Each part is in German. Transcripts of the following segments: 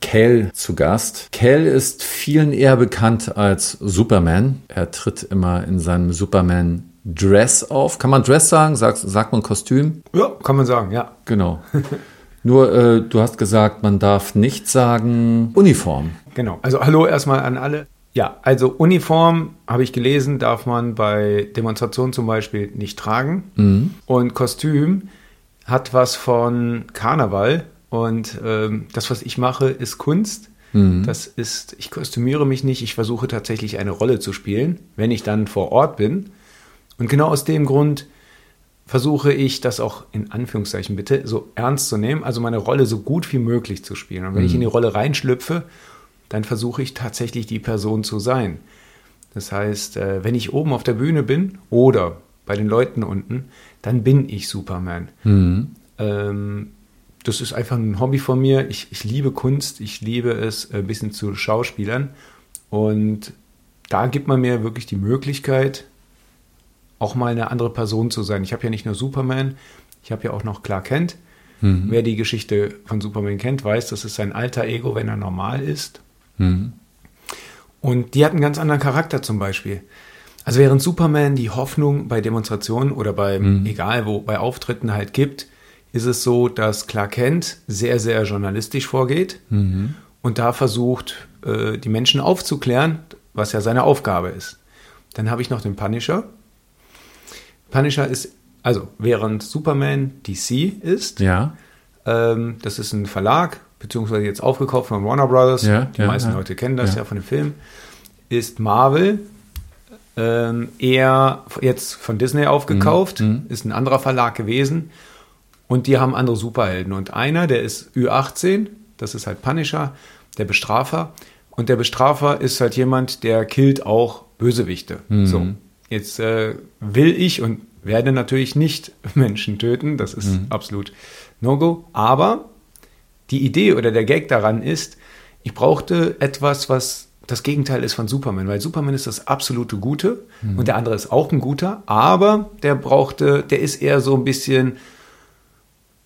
Cal zu Gast. Cal ist vielen eher bekannt als Superman. Er tritt immer in seinem Superman Dress auf. Kann man Dress sagen? Sagt, sagt man Kostüm? Ja, kann man sagen, ja. Genau. Nur, äh, du hast gesagt, man darf nicht sagen Uniform. Genau. Also hallo erstmal an alle. Ja, also Uniform, habe ich gelesen, darf man bei Demonstrationen zum Beispiel nicht tragen. Mhm. Und Kostüm hat was von Karneval. Und ähm, das, was ich mache, ist Kunst. Mhm. Das ist, ich kostümiere mich nicht, ich versuche tatsächlich eine Rolle zu spielen, wenn ich dann vor Ort bin. Und genau aus dem Grund versuche ich das auch in Anführungszeichen bitte so ernst zu nehmen, also meine Rolle so gut wie möglich zu spielen. Und wenn ich in die Rolle reinschlüpfe, dann versuche ich tatsächlich die Person zu sein. Das heißt, äh, wenn ich oben auf der Bühne bin oder bei den Leuten unten, dann bin ich Superman. Mhm. Ähm, das ist einfach ein Hobby von mir. Ich, ich liebe Kunst, ich liebe es, ein bisschen zu Schauspielern. Und da gibt man mir wirklich die Möglichkeit, auch mal eine andere Person zu sein. Ich habe ja nicht nur Superman, ich habe ja auch noch Clark Kent. Mhm. Wer die Geschichte von Superman kennt, weiß, das ist sein alter Ego, wenn er normal ist. Mhm. Und die hat einen ganz anderen Charakter zum Beispiel. Also während Superman die Hoffnung bei Demonstrationen oder bei, egal wo, bei Auftritten halt gibt, ist es so, dass Clark Kent sehr, sehr journalistisch vorgeht Mhm. und da versucht, äh, die Menschen aufzuklären, was ja seine Aufgabe ist. Dann habe ich noch den Punisher. Punisher ist, also während Superman DC ist, Ja. ähm, das ist ein Verlag, beziehungsweise jetzt aufgekauft von Warner Brothers. Ja, die ja, meisten ja. Leute kennen das Ja. ja. von dem Film. Ist Marvel ähm, eher jetzt von Disney aufgekauft, Mhm. ist ein anderer Verlag gewesen. Und die haben andere Superhelden. Und einer, der ist Ü18, das ist halt Punisher, der Bestrafer. Und der Bestrafer ist halt jemand, der killt auch Bösewichte. Mhm. So, jetzt äh, will ich und werde natürlich nicht Menschen töten, das ist Mhm. absolut No-Go. Aber die Idee oder der Gag daran ist, ich brauchte etwas, was das Gegenteil ist von Superman, weil Superman ist das absolute Gute und der andere ist auch ein guter, aber der brauchte, der ist eher so ein bisschen,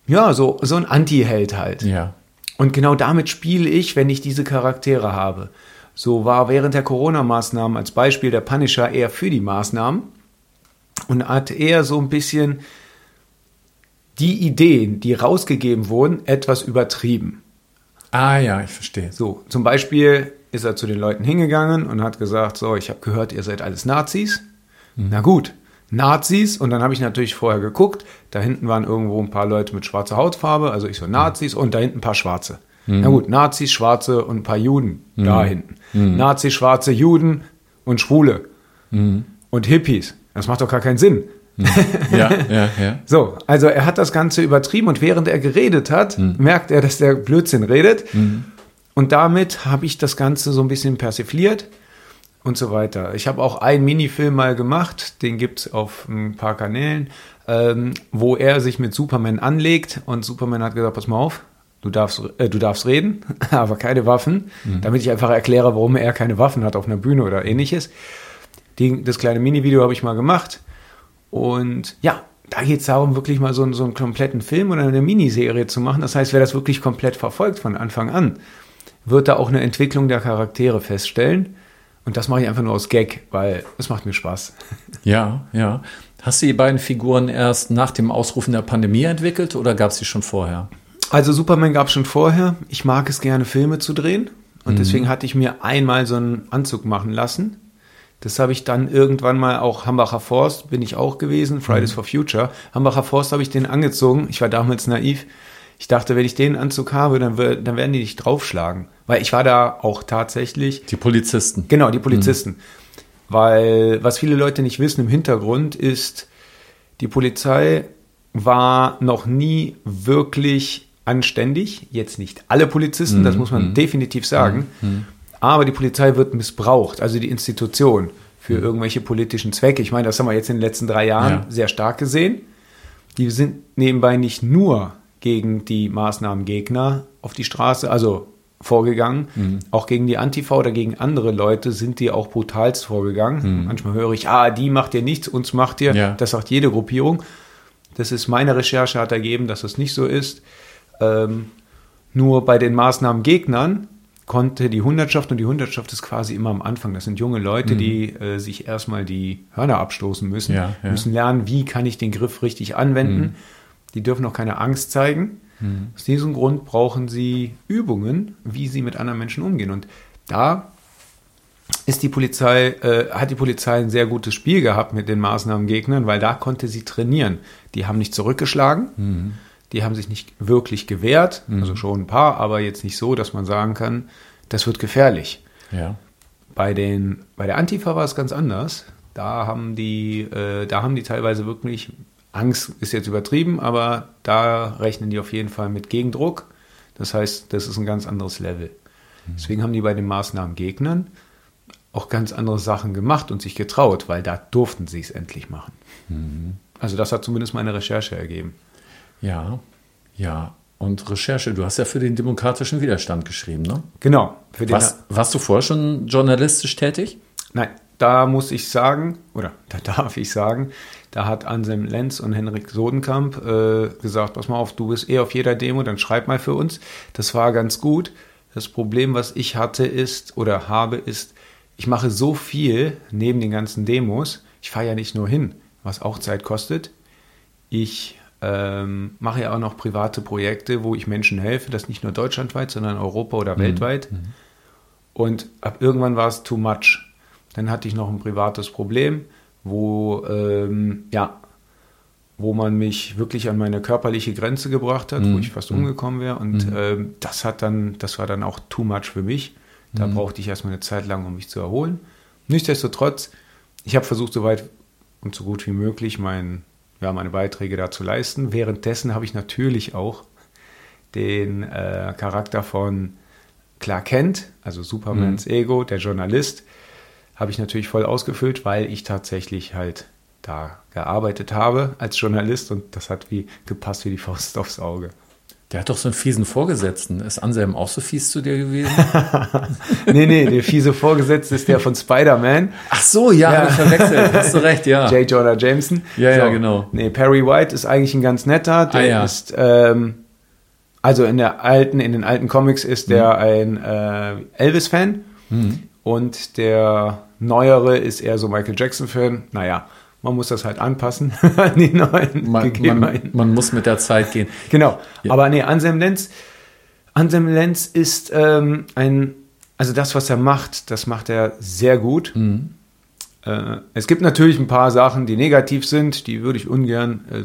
ja, so, so ein Anti-Held halt. Ja. Und genau damit spiele ich, wenn ich diese Charaktere habe. So war während der Corona-Maßnahmen als Beispiel der Punisher eher für die Maßnahmen und hat eher so ein bisschen die Ideen, die rausgegeben wurden, etwas übertrieben. Ah ja, ich verstehe. So, zum Beispiel ist er zu den Leuten hingegangen und hat gesagt, so, ich habe gehört, ihr seid alles Nazis. Na gut, Nazis. Und dann habe ich natürlich vorher geguckt, da hinten waren irgendwo ein paar Leute mit schwarzer Hautfarbe, also ich so Nazis und da hinten ein paar Schwarze. Na gut, Nazis, Schwarze und ein paar Juden da hinten. Nazis, Schwarze, Juden und Schwule und Hippies. Das macht doch gar keinen Sinn. Ja, ja, ja. So, also er hat das Ganze übertrieben und während er geredet hat, merkt er, dass der Blödsinn redet. Und damit habe ich das Ganze so ein bisschen persifliert und so weiter. Ich habe auch einen Minifilm mal gemacht, den gibt es auf ein paar Kanälen, ähm, wo er sich mit Superman anlegt und Superman hat gesagt, pass mal auf, du darfst, äh, du darfst reden, aber keine Waffen, damit ich einfach erkläre, warum er keine Waffen hat auf einer Bühne oder ähnliches. Die, das kleine Mini-Video habe ich mal gemacht und ja, da geht es darum, wirklich mal so, einen- so einen kompletten Film oder eine Miniserie zu machen. Das heißt, wer das wirklich komplett verfolgt von Anfang an, wird da auch eine Entwicklung der Charaktere feststellen. Und das mache ich einfach nur aus Gag, weil es macht mir Spaß. Ja, ja. Hast du die beiden Figuren erst nach dem Ausrufen der Pandemie entwickelt oder gab es sie schon vorher? Also Superman gab es schon vorher. Ich mag es gerne, Filme zu drehen. Und deswegen hatte ich mir einmal so einen Anzug machen lassen. Das habe ich dann irgendwann mal auch Hambacher Forst, bin ich auch gewesen, Fridays for Future. Hambacher Forst habe ich den angezogen. Ich war damals naiv. Ich dachte, wenn ich den Anzug habe, dann, dann werden die nicht draufschlagen. Weil ich war da auch tatsächlich Die Polizisten. Genau, die Polizisten. Weil was viele Leute nicht wissen im Hintergrund ist, die Polizei war noch nie wirklich anständig. Jetzt nicht alle Polizisten, das muss man definitiv sagen. Aber die Polizei wird missbraucht, also die Institution, für irgendwelche politischen Zwecke. Ich meine, das haben wir jetzt in den letzten drei Jahren Ja. sehr stark gesehen. Die sind nebenbei nicht nur gegen die Maßnahmengegner auf die Straße, also vorgegangen, Mhm. auch gegen die Antifa oder gegen andere Leute sind die auch brutalst vorgegangen. Manchmal höre ich, ah, die macht ihr nichts, uns macht ihr. Mhm. Ja. Das sagt jede Gruppierung. Das ist meine Recherche, hat ergeben, dass es nicht so ist. Ähm, nur bei den Maßnahmengegnern konnte die Hundertschaft, und die Hundertschaft ist quasi immer am Anfang, das sind junge Leute, die äh, sich erstmal die Hörner abstoßen müssen, Mhm. Ja, ja. müssen lernen, wie kann ich den Griff richtig anwenden. Mhm. Die dürfen auch keine Angst zeigen. Aus diesem Grund brauchen sie Übungen, wie sie mit anderen Menschen umgehen. Und da ist die Polizei, äh, hat die Polizei ein sehr gutes Spiel gehabt mit den Maßnahmengegnern, weil da konnte sie trainieren. Die haben nicht zurückgeschlagen, die haben sich nicht wirklich gewehrt, also schon ein paar, aber jetzt nicht so, dass man sagen kann, das wird gefährlich. Ja. Bei, den, bei der Antifa war es ganz anders. Da haben die, äh, da haben die teilweise wirklich, Angst ist jetzt übertrieben, aber da rechnen die auf jeden Fall mit Gegendruck. Das heißt, das ist ein ganz anderes Level. Deswegen haben die bei den Maßnahmengegnern auch ganz andere Sachen gemacht und sich getraut, weil da durften sie es endlich machen. Also das hat zumindest meine Recherche ergeben. Ja. Ja. Und Recherche, du hast ja für den demokratischen Widerstand geschrieben, ne? Genau. Was, warst du vorher schon journalistisch tätig? Nein, da muss ich sagen, oder da darf ich sagen, da hat Anselm Lenz und Henrik Sodenkamp äh, gesagt, pass mal auf, du bist eh auf jeder Demo, dann schreib mal für uns. Das war ganz gut. Das Problem, was ich hatte, ist oder habe, ist, ich mache so viel neben den ganzen Demos. Ich fahre ja nicht nur hin, was auch Zeit kostet. Ich ähm, mache ja auch noch private Projekte, wo ich Menschen helfe, das nicht nur deutschlandweit, sondern Europa oder weltweit. Und ab irgendwann war es too much. Dann hatte ich noch ein privates Problem, wo, ähm, ja, wo man mich wirklich an meine körperliche Grenze gebracht hat, wo ich fast umgekommen wäre. Und ähm, das hat dann, das war dann auch too much für mich. Da brauchte ich erstmal eine Zeit lang, um mich zu erholen. Nichtsdestotrotz, ich habe versucht, so weit und so gut wie möglich mein, ja, meine Beiträge da zu leisten. Währenddessen habe ich natürlich auch den äh, Charakter von Clark Kent, also Supermans Ego, der Journalist, habe ich natürlich voll ausgefüllt, weil ich tatsächlich halt da gearbeitet habe als Journalist und das hat wie gepasst wie die Faust aufs Auge. Der hat doch so einen fiesen Vorgesetzten. Ist Anselm auch so fies zu dir gewesen? nee, nee, der fiese Vorgesetzte ist der von Spider-Man, Ach so, ja, Ja. verwechselt. Hast du recht, ja. J. Jonah Jameson. Ja, ja, genau. Nee, Perry White ist eigentlich ein ganz netter. Der Ah, ja. ist, ähm, also in der alten, in den alten Comics ist der Mhm. ein äh, Elvis-Fan und der neuere ist eher so Michael Jackson-Fan. Naja, man muss das halt anpassen an die neuen Man, man, man muss mit der Zeit gehen. Genau. Ja. Aber nee, Anselm Lenz, Anselm Lenz ist ähm, ein, also das, was er macht, das macht er sehr gut. Mhm. Äh, es gibt natürlich ein paar Sachen, die negativ sind, die würde ich ungern äh,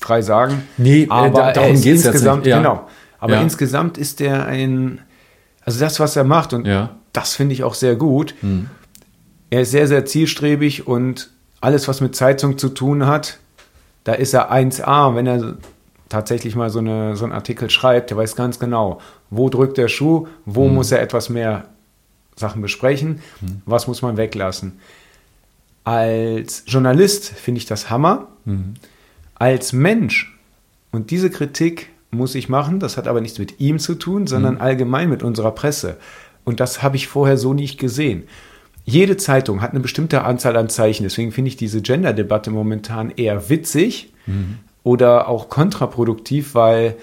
frei sagen. Nee, äh, aber da- darum jetzt insgesamt, nicht, ja. genau. Aber Ja. insgesamt ist er ein, also das, was er macht, und Ja. Das finde ich auch sehr gut. Mhm. Er ist sehr, sehr zielstrebig und alles, was mit Zeitung zu tun hat, da ist er 1A. Wenn er tatsächlich mal so, eine, so einen Artikel schreibt, der weiß ganz genau, wo drückt der Schuh, wo muss er etwas mehr Sachen besprechen, was muss man weglassen. Als Journalist finde ich das Hammer. Als Mensch, und diese Kritik muss ich machen, das hat aber nichts mit ihm zu tun, sondern allgemein mit unserer Presse. Und das habe ich vorher so nicht gesehen. Jede Zeitung hat eine bestimmte Anzahl an Zeichen, deswegen finde ich diese Gender-Debatte momentan eher witzig oder auch kontraproduktiv, weil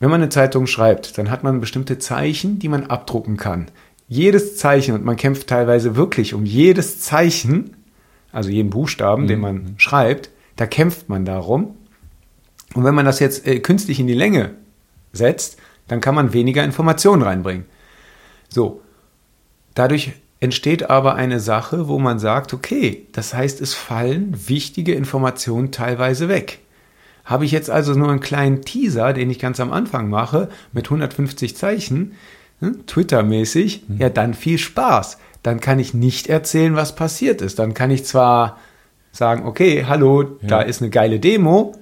wenn man eine Zeitung schreibt, dann hat man bestimmte Zeichen, die man abdrucken kann. Jedes Zeichen, und man kämpft teilweise wirklich um jedes Zeichen, also jeden Buchstaben, den man schreibt, da kämpft man darum. Und wenn man das jetzt äh, künstlich in die Länge setzt, dann kann man weniger Informationen reinbringen. So, dadurch entsteht aber eine Sache, wo man sagt, okay, das heißt, es fallen wichtige Informationen teilweise weg. Habe ich jetzt also nur einen kleinen Teaser, den ich ganz am Anfang mache, mit 150 Zeichen, ne, Twitter-mäßig, ja, dann viel Spaß. Dann kann ich nicht erzählen, was passiert ist. Dann kann ich zwar sagen, okay, hallo, da ist eine geile Demo,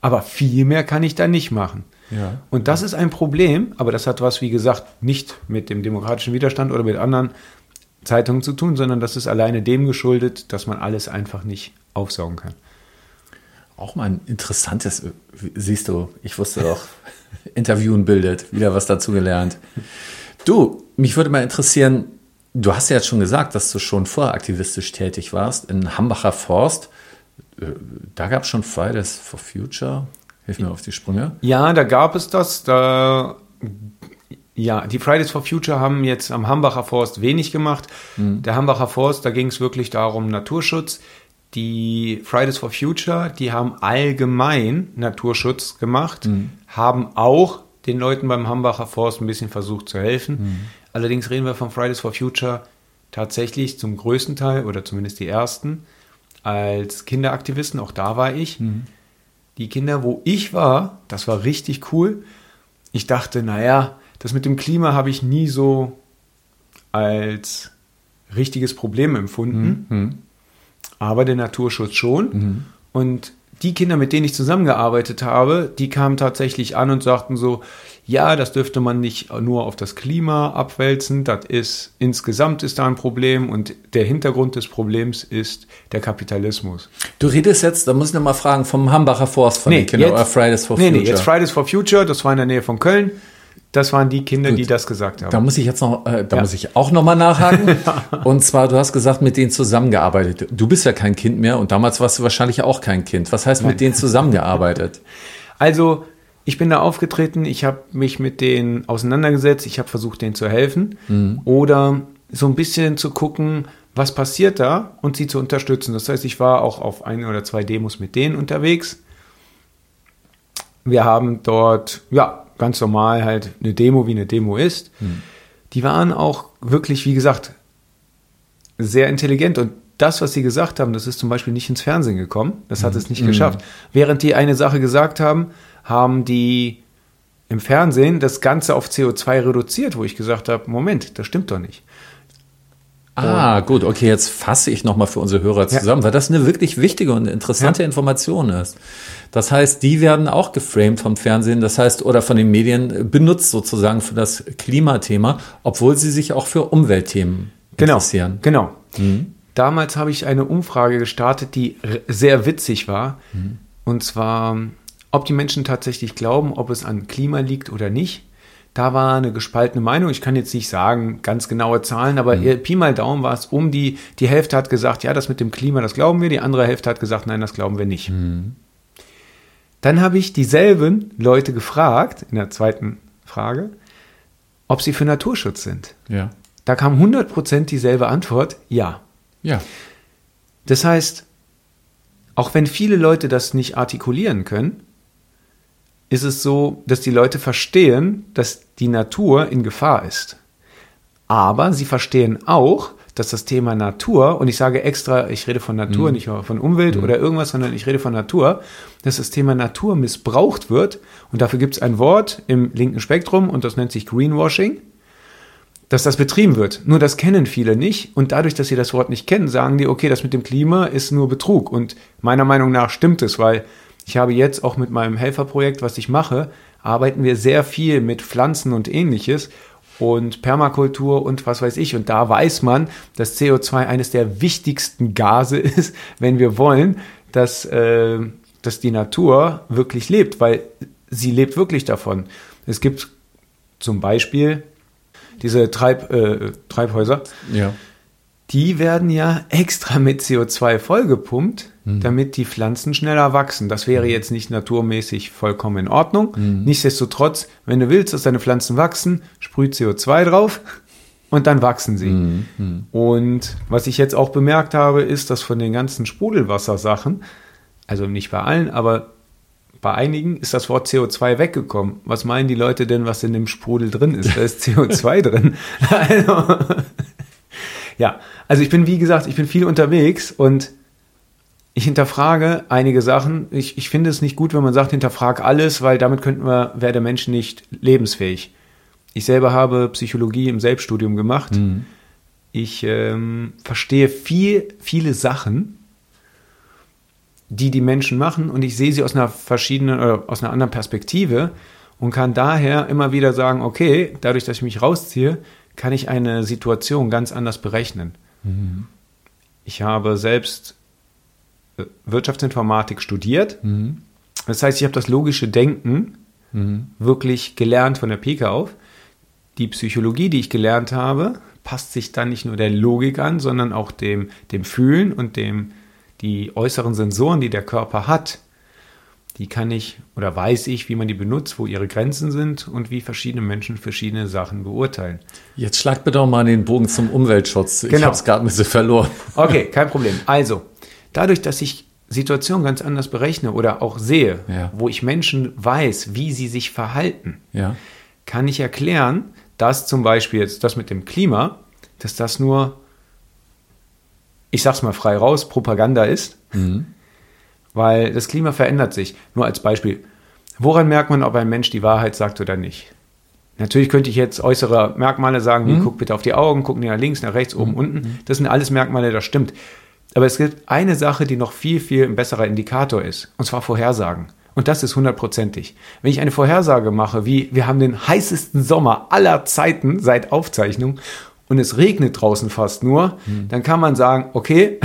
aber viel mehr kann ich da nicht machen. Ja. Und das ist ein Problem, aber das hat was, wie gesagt, nicht mit dem demokratischen Widerstand oder mit anderen Zeitungen zu tun, sondern das ist alleine dem geschuldet, dass man alles einfach nicht aufsaugen kann. Auch mal ein interessantes, siehst du, ich wusste doch, Interviewen bildet, wieder was dazu gelernt. Du, mich würde mal interessieren, du hast ja jetzt schon gesagt, dass du schon vorher aktivistisch tätig warst in Hambacher Forst. Äh, Da gab es schon Fridays for Future. Hilf mir auf die Sprünge. Ja, da gab es das. Da, ja, die Fridays for Future haben jetzt am Hambacher Forst wenig gemacht. Der Hambacher Forst, da ging es wirklich darum, Naturschutz. Die Fridays for Future, die haben allgemein Naturschutz gemacht, haben auch den Leuten beim Hambacher Forst ein bisschen versucht zu helfen. Allerdings reden wir von Fridays for Future tatsächlich zum größten Teil oder zumindest die ersten als Kinderaktivisten. Auch da war ich die Kinder, wo ich war, das war richtig cool. Ich dachte, naja, das mit dem Klima habe ich nie so als richtiges Problem empfunden, aber der Naturschutz schon. Und die Kinder, mit denen ich zusammengearbeitet habe, die kamen tatsächlich an und sagten so, ja, das dürfte man nicht nur auf das Klima abwälzen, das ist insgesamt ist da ein Problem und der Hintergrund des Problems ist der Kapitalismus. Du redest jetzt, da muss ich noch mal fragen, vom Hambacher Forst von den Kindern oder Fridays for nee, Future. Nee, jetzt Fridays for Future, das war in der Nähe von Köln. Das waren die Kinder, die das gesagt haben. Da muss ich jetzt noch, äh, da Ja. muss ich auch noch mal nachhaken. Und zwar, du hast gesagt, mit denen zusammengearbeitet. Du bist ja kein Kind mehr und damals warst du wahrscheinlich auch kein Kind. Was heißt mit denen zusammengearbeitet? Also, ich bin da aufgetreten, ich habe mich mit denen auseinandergesetzt, ich habe versucht, denen zu helfen oder so ein bisschen zu gucken, was passiert da und sie zu unterstützen. Das heißt, ich war auch auf ein oder zwei Demos mit denen unterwegs. Wir haben dort, ja, ganz normal halt eine Demo, wie eine Demo ist. Die waren auch wirklich, wie gesagt, sehr intelligent und das, was sie gesagt haben, das ist zum Beispiel nicht ins Fernsehen gekommen. Das hat es nicht geschafft. Während die eine Sache gesagt haben, haben die im Fernsehen das Ganze auf CO2 reduziert, wo ich gesagt habe, Moment, das stimmt doch nicht. Ah, gut, okay, jetzt fasse ich nochmal für unsere Hörer zusammen, weil das eine wirklich wichtige und interessante Ja. Information ist. Das heißt, die werden auch geframed vom Fernsehen, das heißt, oder von den Medien benutzt sozusagen für das Klimathema, obwohl sie sich auch für Umweltthemen interessieren. Genau. Damals habe ich eine Umfrage gestartet, die sehr witzig war. Und zwar, ob die Menschen tatsächlich glauben, ob es an Klima liegt oder nicht. Da war eine gespaltene Meinung. Ich kann jetzt nicht sagen, ganz genaue Zahlen, aber eher Pi mal Daumen war es um die, die Hälfte hat gesagt, ja, das mit dem Klima, das glauben wir. Die andere Hälfte hat gesagt, nein, das glauben wir nicht. Dann habe ich dieselben Leute gefragt, in der zweiten Frage, ob sie für Naturschutz sind. Ja. Da kam 100% dieselbe Antwort, ja. Ja. Das heißt, auch wenn viele Leute das nicht artikulieren können, ist es so, dass die Leute verstehen, dass die Natur in Gefahr ist. Aber sie verstehen auch, dass das Thema Natur, und ich sage extra, ich rede von Natur, nicht von Umwelt oder irgendwas, sondern ich rede von Natur, dass das Thema Natur missbraucht wird. Und dafür gibt es ein Wort im linken Spektrum und das nennt sich Greenwashing dass das betrieben wird. Nur das kennen viele nicht. Und dadurch, dass sie das Wort nicht kennen, sagen die, okay, das mit dem Klima ist nur Betrug. Und meiner Meinung nach stimmt es, weil ich habe jetzt auch mit meinem Helferprojekt, was ich mache, arbeiten wir sehr viel mit Pflanzen und ähnliches und Permakultur und was weiß ich. Und da weiß man, dass CO2 eines der wichtigsten Gase ist, wenn wir wollen, dass, äh, dass die Natur wirklich lebt, weil sie lebt wirklich davon. Es gibt zum Beispiel diese Treib, äh, Treibhäuser, Ja. die werden ja extra mit CO2 vollgepumpt, damit die Pflanzen schneller wachsen. Das wäre jetzt nicht naturmäßig vollkommen in Ordnung. Nichtsdestotrotz, wenn du willst, dass deine Pflanzen wachsen, sprüh CO2 drauf und dann wachsen sie. Und was ich jetzt auch bemerkt habe, ist, dass von den ganzen Sprudelwassersachen, also nicht bei allen, aber bei einigen ist das Wort CO2 weggekommen. Was meinen die Leute denn, was in dem Sprudel drin ist? Da ist CO2 drin. Also, ja, also ich bin, wie gesagt, ich bin viel unterwegs und ich hinterfrage einige Sachen. Ich, ich finde es nicht gut, wenn man sagt, hinterfrag alles, weil damit könnten wir, wäre der Mensch nicht lebensfähig. Ich selber habe Psychologie im Selbststudium gemacht. Ich ähm, verstehe viel, viele Sachen, die die Menschen machen und ich sehe sie aus einer verschiedenen oder aus einer anderen Perspektive und kann daher immer wieder sagen, okay, dadurch, dass ich mich rausziehe, kann ich eine Situation ganz anders berechnen. Mhm. Ich habe selbst Wirtschaftsinformatik studiert. Mhm. Das heißt, ich habe das logische Denken mhm. wirklich gelernt von der Pike auf. Die Psychologie, die ich gelernt habe, passt sich dann nicht nur der Logik an, sondern auch dem, dem Fühlen und dem, die äußeren Sensoren, die der Körper hat die kann ich oder weiß ich, wie man die benutzt, wo ihre Grenzen sind und wie verschiedene Menschen verschiedene Sachen beurteilen. Jetzt schlag bitte auch mal den Bogen zum Umweltschutz. Genau. Ich habe es gerade ein bisschen verloren. Okay, kein Problem. Also, dadurch, dass ich Situationen ganz anders berechne oder auch sehe, ja. wo ich Menschen weiß, wie sie sich verhalten, ja. kann ich erklären, dass zum Beispiel jetzt das mit dem Klima, dass das nur, ich sag's mal frei raus, Propaganda ist. Mhm weil das Klima verändert sich. Nur als Beispiel. Woran merkt man, ob ein Mensch die Wahrheit sagt oder nicht? Natürlich könnte ich jetzt äußere Merkmale sagen, wie mhm. guck bitte auf die Augen, guck nach links, nach rechts, oben, mhm. unten. Das sind alles Merkmale, das stimmt. Aber es gibt eine Sache, die noch viel, viel ein besserer Indikator ist, und zwar Vorhersagen. Und das ist hundertprozentig. Wenn ich eine Vorhersage mache, wie wir haben den heißesten Sommer aller Zeiten seit Aufzeichnung und es regnet draußen fast nur, mhm. dann kann man sagen, okay,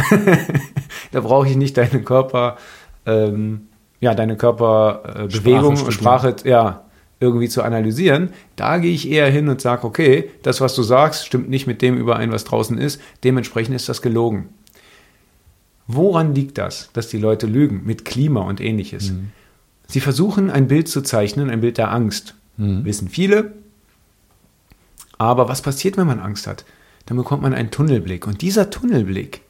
da brauche ich nicht deine Körper, ähm, ja, deine Körperbewegung äh, und Sprache, ja, irgendwie zu analysieren. Da gehe ich eher hin und sage, okay, das, was du sagst, stimmt nicht mit dem überein, was draußen ist. Dementsprechend ist das gelogen. Woran liegt das, dass die Leute lügen mit Klima und ähnliches? Mhm. Sie versuchen ein Bild zu zeichnen, ein Bild der Angst. Mhm. Wissen viele, aber was passiert, wenn man Angst hat? Dann bekommt man einen Tunnelblick. Und dieser Tunnelblick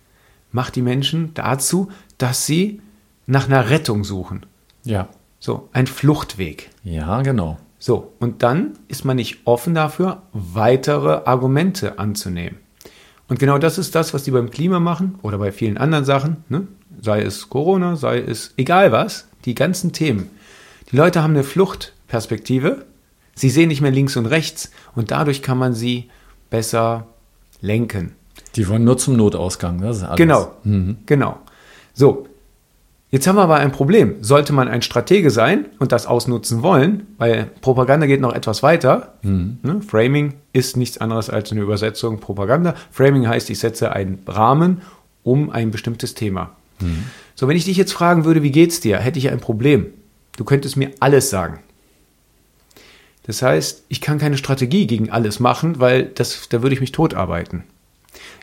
macht die Menschen dazu, dass sie nach einer Rettung suchen. Ja. So, ein Fluchtweg. Ja, genau. So, und dann ist man nicht offen dafür, weitere Argumente anzunehmen. Und genau das ist das, was die beim Klima machen oder bei vielen anderen Sachen, ne? sei es Corona, sei es egal was, die ganzen Themen. Die Leute haben eine Fluchtperspektive Sie sehen nicht mehr links und rechts und dadurch kann man sie besser lenken. Die wollen nur zum Notausgang. Das ist alles. Genau, mhm. genau. So, jetzt haben wir aber ein Problem. Sollte man ein Stratege sein und das ausnutzen wollen, weil Propaganda geht noch etwas weiter. Mhm. Ne? Framing ist nichts anderes als eine Übersetzung Propaganda. Framing heißt, ich setze einen Rahmen um ein bestimmtes Thema. Mhm. So, wenn ich dich jetzt fragen würde, wie geht's dir, hätte ich ein Problem. Du könntest mir alles sagen. Das heißt, ich kann keine Strategie gegen alles machen, weil das, da würde ich mich totarbeiten.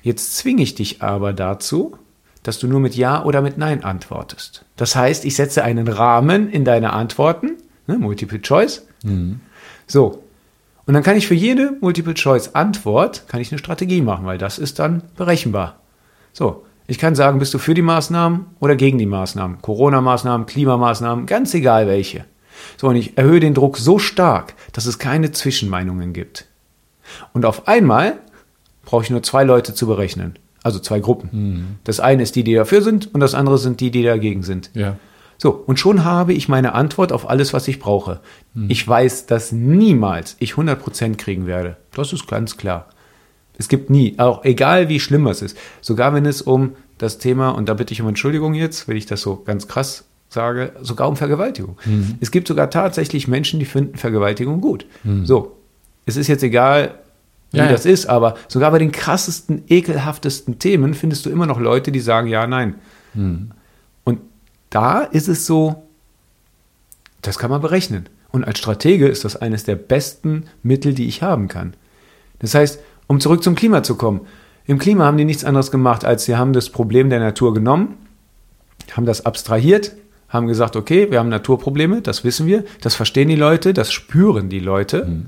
Jetzt zwinge ich dich aber dazu, dass du nur mit Ja oder mit Nein antwortest. Das heißt, ich setze einen Rahmen in deine Antworten, ne, Multiple Choice. Mhm. So. Und dann kann ich für jede Multiple Choice Antwort kann ich eine Strategie machen, weil das ist dann berechenbar. So. Ich kann sagen, bist du für die Maßnahmen oder gegen die Maßnahmen? Corona-Maßnahmen, Klimamaßnahmen, ganz egal welche. So, und ich erhöhe den Druck so stark, dass es keine Zwischenmeinungen gibt. Und auf einmal brauche ich nur zwei Leute zu berechnen. Also zwei Gruppen. Mhm. Das eine ist die, die dafür sind, und das andere sind die, die dagegen sind. Ja. So, und schon habe ich meine Antwort auf alles, was ich brauche. Mhm. Ich weiß, dass niemals ich 100% kriegen werde. Das ist ganz klar. Es gibt nie, auch egal wie schlimm es ist, sogar wenn es um das Thema, und da bitte ich um Entschuldigung jetzt, wenn ich das so ganz krass sage, sogar um Vergewaltigung. Mhm. Es gibt sogar tatsächlich Menschen, die finden Vergewaltigung gut. Mhm. So, es ist jetzt egal, wie ja, das ist, aber sogar bei den krassesten, ekelhaftesten Themen findest du immer noch Leute, die sagen ja, nein. Mhm. Und da ist es so, das kann man berechnen. Und als Stratege ist das eines der besten Mittel, die ich haben kann. Das heißt, um zurück zum Klima zu kommen. Im Klima haben die nichts anderes gemacht, als sie haben das Problem der Natur genommen, haben das abstrahiert, haben gesagt, okay, wir haben Naturprobleme, das wissen wir, das verstehen die Leute, das spüren die Leute, mhm.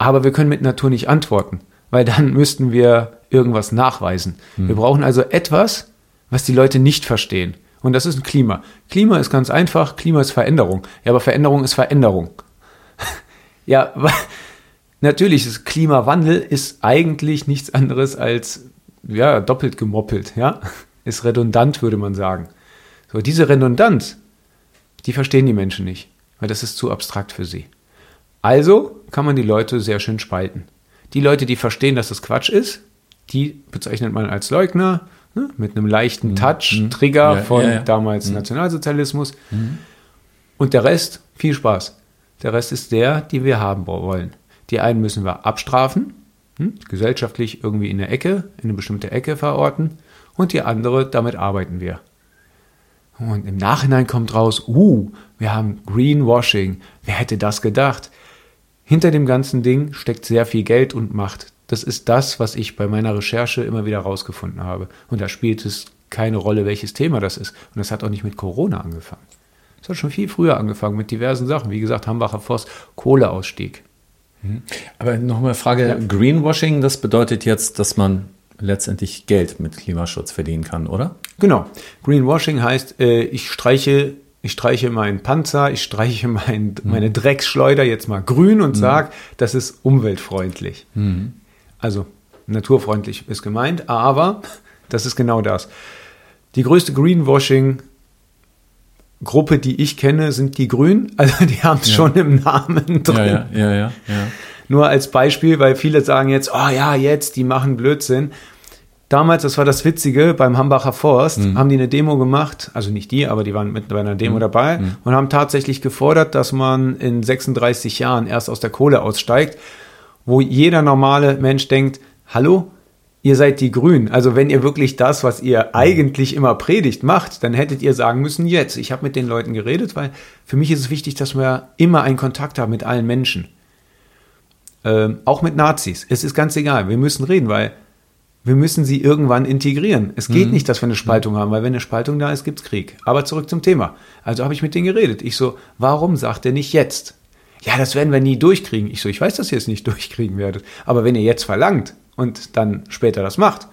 Aber wir können mit Natur nicht antworten, weil dann müssten wir irgendwas nachweisen. Mhm. Wir brauchen also etwas, was die Leute nicht verstehen. Und das ist ein Klima. Klima ist ganz einfach, Klima ist Veränderung. Ja, aber Veränderung ist Veränderung. ja, natürlich, das Klimawandel ist eigentlich nichts anderes als ja, doppelt gemoppelt, ja. Ist redundant, würde man sagen. So, diese Redundanz, die verstehen die Menschen nicht, weil das ist zu abstrakt für sie. Also kann man die Leute sehr schön spalten. Die Leute, die verstehen, dass das Quatsch ist, die bezeichnet man als Leugner, ne, mit einem leichten mhm. Touch, mhm. Trigger ja, von ja, ja. damals mhm. Nationalsozialismus. Mhm. Und der Rest, viel Spaß. Der Rest ist der, die wir haben wollen. Die einen müssen wir abstrafen, hm, gesellschaftlich irgendwie in eine Ecke, in eine bestimmte Ecke verorten. Und die andere, damit arbeiten wir. Und im Nachhinein kommt raus, uh, wir haben Greenwashing. Wer hätte das gedacht? Hinter dem ganzen Ding steckt sehr viel Geld und Macht. Das ist das, was ich bei meiner Recherche immer wieder rausgefunden habe. Und da spielt es keine Rolle, welches Thema das ist. Und das hat auch nicht mit Corona angefangen. Es hat schon viel früher angefangen mit diversen Sachen. Wie gesagt, Hambacher Forst, Kohleausstieg. Mhm. Aber nochmal Frage, ja. Greenwashing, das bedeutet jetzt, dass man letztendlich Geld mit Klimaschutz verdienen kann, oder? Genau. Greenwashing heißt, äh, ich streiche ich streiche meinen Panzer, ich streiche mein, meine Drecksschleuder jetzt mal grün und mhm. sage, das ist umweltfreundlich. Mhm. Also naturfreundlich ist gemeint, aber das ist genau das. Die größte Greenwashing Gruppe, die ich kenne, sind die Grünen. Also die haben es ja. schon im Namen drin. Ja, ja. Nur als Beispiel, weil viele sagen jetzt, oh ja, jetzt, die machen Blödsinn. Damals, das war das Witzige, beim Hambacher Forst mhm. haben die eine Demo gemacht, also nicht die, aber die waren mit bei einer Demo mhm. dabei mhm. und haben tatsächlich gefordert, dass man in 36 Jahren erst aus der Kohle aussteigt, wo jeder normale Mensch denkt, hallo, ihr seid die Grünen. Also wenn ihr wirklich das, was ihr eigentlich immer predigt, macht, dann hättet ihr sagen müssen, jetzt. Ich habe mit den Leuten geredet, weil für mich ist es wichtig, dass wir immer einen Kontakt haben mit allen Menschen. Ähm, auch mit Nazis. Es ist ganz egal. Wir müssen reden, weil wir müssen sie irgendwann integrieren. Es geht mhm. nicht, dass wir eine Spaltung haben, weil wenn eine Spaltung da ist, gibt es Krieg. Aber zurück zum Thema. Also habe ich mit denen geredet. Ich so, warum sagt er nicht jetzt? Ja, das werden wir nie durchkriegen. Ich so, ich weiß, dass ihr es nicht durchkriegen werdet. Aber wenn ihr jetzt verlangt, und dann später das macht,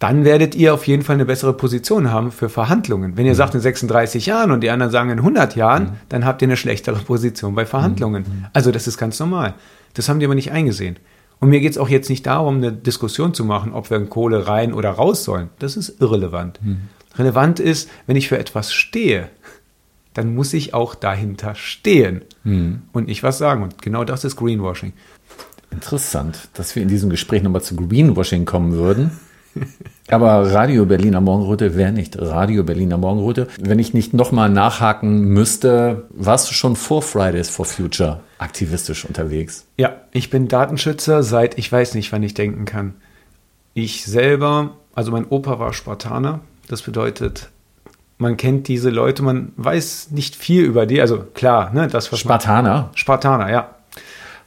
dann werdet ihr auf jeden Fall eine bessere Position haben für Verhandlungen. Wenn ihr mhm. sagt in 36 Jahren und die anderen sagen in 100 Jahren, mhm. dann habt ihr eine schlechtere Position bei Verhandlungen. Mhm. Also das ist ganz normal. Das haben die aber nicht eingesehen. Und mir geht es auch jetzt nicht darum, eine Diskussion zu machen, ob wir in Kohle rein oder raus sollen. Das ist irrelevant. Mhm. Relevant ist, wenn ich für etwas stehe, dann muss ich auch dahinter stehen mhm. und nicht was sagen. Und genau das ist Greenwashing. Interessant, dass wir in diesem Gespräch nochmal zu Greenwashing kommen würden. Aber Radio Berliner Morgenröte wäre nicht Radio Berliner Morgenröte. Wenn ich nicht nochmal nachhaken müsste, warst du schon vor Fridays for Future aktivistisch unterwegs? Ja, ich bin Datenschützer seit ich weiß nicht, wann ich denken kann. Ich selber, also mein Opa war Spartaner. Das bedeutet, man kennt diese Leute, man weiß nicht viel über die. Also klar, ne, das was Spartaner. Spartaner, ja.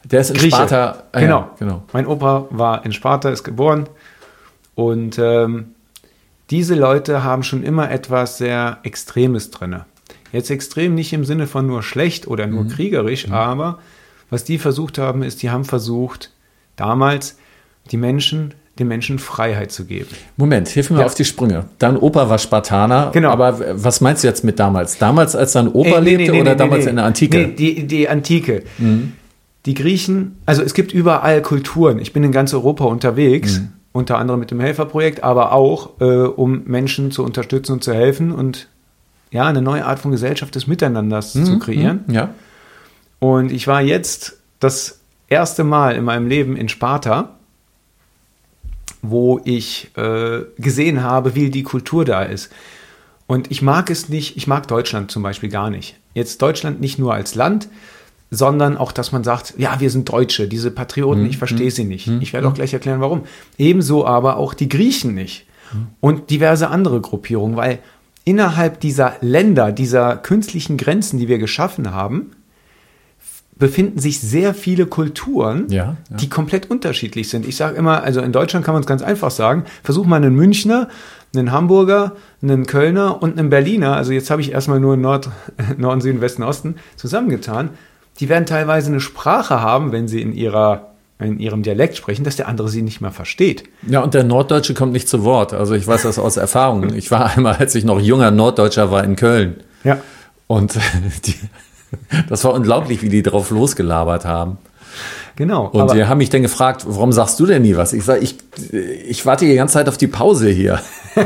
Der ist in Grieche. Sparta. Ah, genau. Ja, genau. Mein Opa war in Sparta, ist geboren. Und ähm, diese Leute haben schon immer etwas sehr Extremes drin. Jetzt extrem nicht im Sinne von nur schlecht oder nur mhm. kriegerisch, mhm. aber was die versucht haben, ist, die haben versucht, damals die Menschen, den Menschen Freiheit zu geben. Moment, hilf mir ja. auf die Sprünge. Dein Opa war Spartaner, genau. aber was meinst du jetzt mit damals? Damals, als dein Opa äh, nee, lebte nee, nee, oder damals in der Antike? Nee, die, die Antike. Mhm. Die Griechen, also es gibt überall Kulturen. Ich bin in ganz Europa unterwegs, mhm. Unter anderem mit dem Helferprojekt, aber auch, äh, um Menschen zu unterstützen und zu helfen und ja, eine neue Art von Gesellschaft des Miteinanders mhm. zu kreieren. Mhm. Ja. Und ich war jetzt das erste Mal in meinem Leben in Sparta, wo ich äh, gesehen habe, wie die Kultur da ist. Und ich mag es nicht, ich mag Deutschland zum Beispiel gar nicht. Jetzt Deutschland nicht nur als Land, sondern auch, dass man sagt, ja, wir sind Deutsche, diese Patrioten, hm, ich verstehe hm, sie nicht. Hm, ich werde auch gleich erklären, warum. Ebenso aber auch die Griechen nicht und diverse andere Gruppierungen, weil innerhalb dieser Länder, dieser künstlichen Grenzen, die wir geschaffen haben, befinden sich sehr viele Kulturen, ja, ja. die komplett unterschiedlich sind. Ich sage immer, also in Deutschland kann man es ganz einfach sagen, versuch mal einen Münchner, einen Hamburger, einen Kölner und einen Berliner, also jetzt habe ich erstmal nur Nord, Norden, Süden, Westen, Osten zusammengetan die werden teilweise eine Sprache haben, wenn sie in ihrer in ihrem Dialekt sprechen, dass der andere sie nicht mehr versteht. Ja, und der Norddeutsche kommt nicht zu Wort. Also ich weiß das aus Erfahrung. Ich war einmal, als ich noch junger Norddeutscher war, in Köln. Ja. Und die, das war unglaublich, wie die drauf losgelabert haben. Genau. Und die haben mich dann gefragt, warum sagst du denn nie was? Ich sage, ich, ich warte die ganze Zeit auf die Pause hier.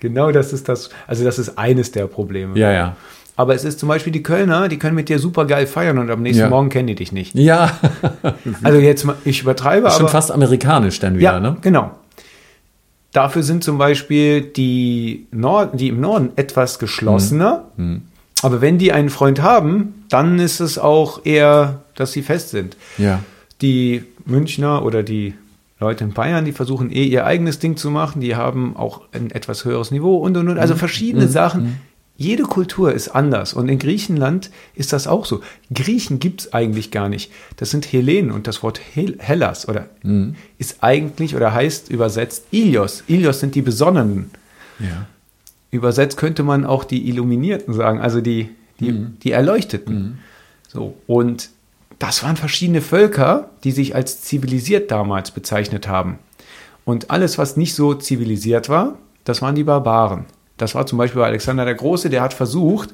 genau das ist das, also das ist eines der Probleme. Ja, ja. Aber es ist zum Beispiel die Kölner, die können mit dir super geil feiern und am nächsten ja. Morgen kennen die dich nicht. Ja. also jetzt, ich übertreibe, Schon aber. fast amerikanisch dann wieder, ja, ne? Genau. Dafür sind zum Beispiel die, Nord die im Norden etwas geschlossener. Mhm. Aber wenn die einen Freund haben, dann ist es auch eher, dass sie fest sind. Ja. Die Münchner oder die Leute in Bayern, die versuchen eh ihr eigenes Ding zu machen, die haben auch ein etwas höheres Niveau und und und. Also verschiedene Sachen. Jede Kultur ist anders und in Griechenland ist das auch so. Griechen gibt es eigentlich gar nicht. Das sind Hellenen und das Wort Hel Hellas oder ist eigentlich oder heißt übersetzt Ilios. Ilios sind die Besonnenen. Ja. Übersetzt könnte man auch die Illuminierten sagen, also die, die, die Erleuchteten. So, und das waren verschiedene Völker, die sich als zivilisiert damals bezeichnet haben. Und alles, was nicht so zivilisiert war, das waren die Barbaren. Das war zum Beispiel Alexander der Große, der hat versucht,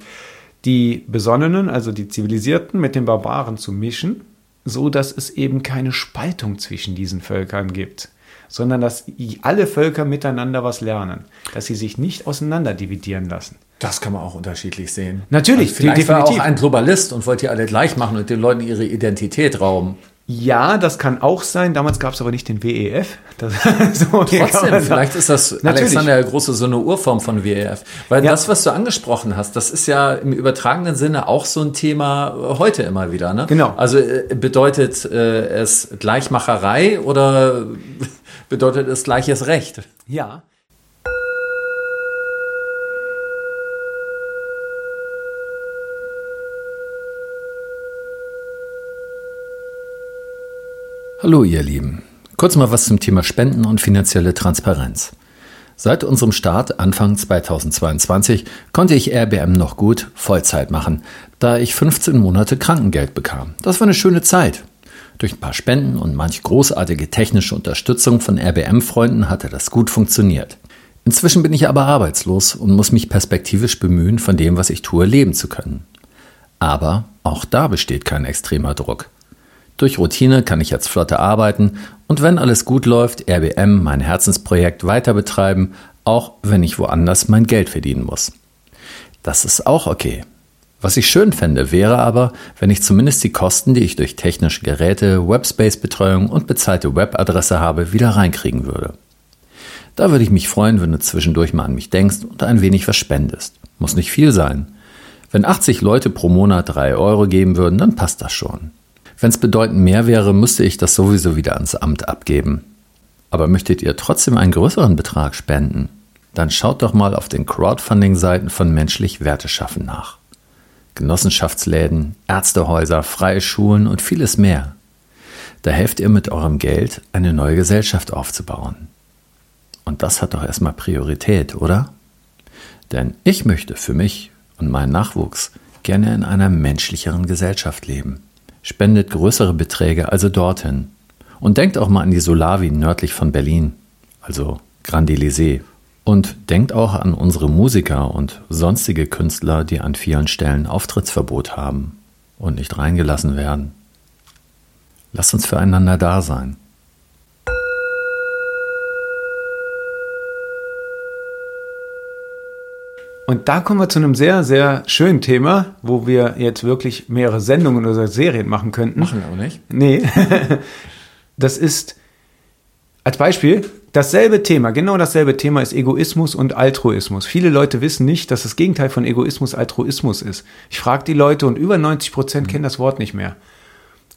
die Besonnenen, also die Zivilisierten, mit den Barbaren zu mischen, so dass es eben keine Spaltung zwischen diesen Völkern gibt, sondern dass alle Völker miteinander was lernen, dass sie sich nicht auseinander dividieren lassen. Das kann man auch unterschiedlich sehen. Natürlich, Also vielleicht war er definitiv. auch ein Globalist und wollte die alle gleich machen und den Leuten ihre Identität rauben. Ja, das kann auch sein. Damals gab es aber nicht den WEF. Das, so, Trotzdem, vielleicht ist das Natürlich. Alexander der Große so eine Urform von WEF. Weil Ja. das, was du angesprochen hast, das ist ja im übertragenen Sinne auch so ein Thema heute immer wieder. Ne? Genau. Also äh, bedeutet äh, es Gleichmacherei oder bedeutet es gleiches Recht? Ja. Hallo ihr Lieben. Kurz mal was zum Thema Spenden und finanzielle Transparenz. Seit unserem Start Anfang 2022 konnte ich RBM noch gut Vollzeit machen, da ich 15 Monate Krankengeld bekam. Das war eine schöne Zeit. Durch ein paar Spenden und manch großartige technische Unterstützung von RBM-Freunden hatte das gut funktioniert. Inzwischen bin ich aber arbeitslos und muss mich perspektivisch bemühen, von dem, was ich tue, leben zu können. Aber auch da besteht kein extremer Druck. Durch Routine kann ich jetzt flotter arbeiten und wenn alles gut läuft, RBM mein Herzensprojekt weiter betreiben, auch wenn ich woanders mein Geld verdienen muss. Das ist auch okay. Was ich schön fände, wäre aber, wenn ich zumindest die Kosten, die ich durch technische Geräte, Webspace-Betreuung und bezahlte Webadresse habe, wieder reinkriegen würde. Da würde ich mich freuen, wenn du zwischendurch mal an mich denkst und ein wenig was spendest. Muss nicht viel sein. Wenn 80 Leute pro Monat 3 Euro geben würden, dann passt das schon. Wenn es bedeutend mehr wäre, müsste ich das sowieso wieder ans Amt abgeben. Aber möchtet ihr trotzdem einen größeren Betrag spenden? Dann schaut doch mal auf den Crowdfunding-Seiten von Menschlich Werte schaffen nach. Genossenschaftsläden, Ärztehäuser, freie Schulen und vieles mehr. Da helft ihr mit eurem Geld, eine neue Gesellschaft aufzubauen. Und das hat doch erstmal Priorität, oder? Denn ich möchte für mich und meinen Nachwuchs gerne in einer menschlicheren Gesellschaft leben. Spendet größere Beträge also dorthin. Und denkt auch mal an die Solawi nördlich von Berlin, also Grand Elysée. Und denkt auch an unsere Musiker und sonstige Künstler, die an vielen Stellen Auftrittsverbot haben und nicht reingelassen werden. Lasst uns füreinander da sein. Und da kommen wir zu einem sehr, sehr schönen Thema, wo wir jetzt wirklich mehrere Sendungen oder Serien machen könnten. Machen wir aber nicht. Nee. das ist als Beispiel dasselbe Thema, genau dasselbe Thema ist Egoismus und Altruismus. Viele Leute wissen nicht, dass das Gegenteil von Egoismus Altruismus ist. Ich frage die Leute und über 90 Prozent kennen das Wort nicht mehr.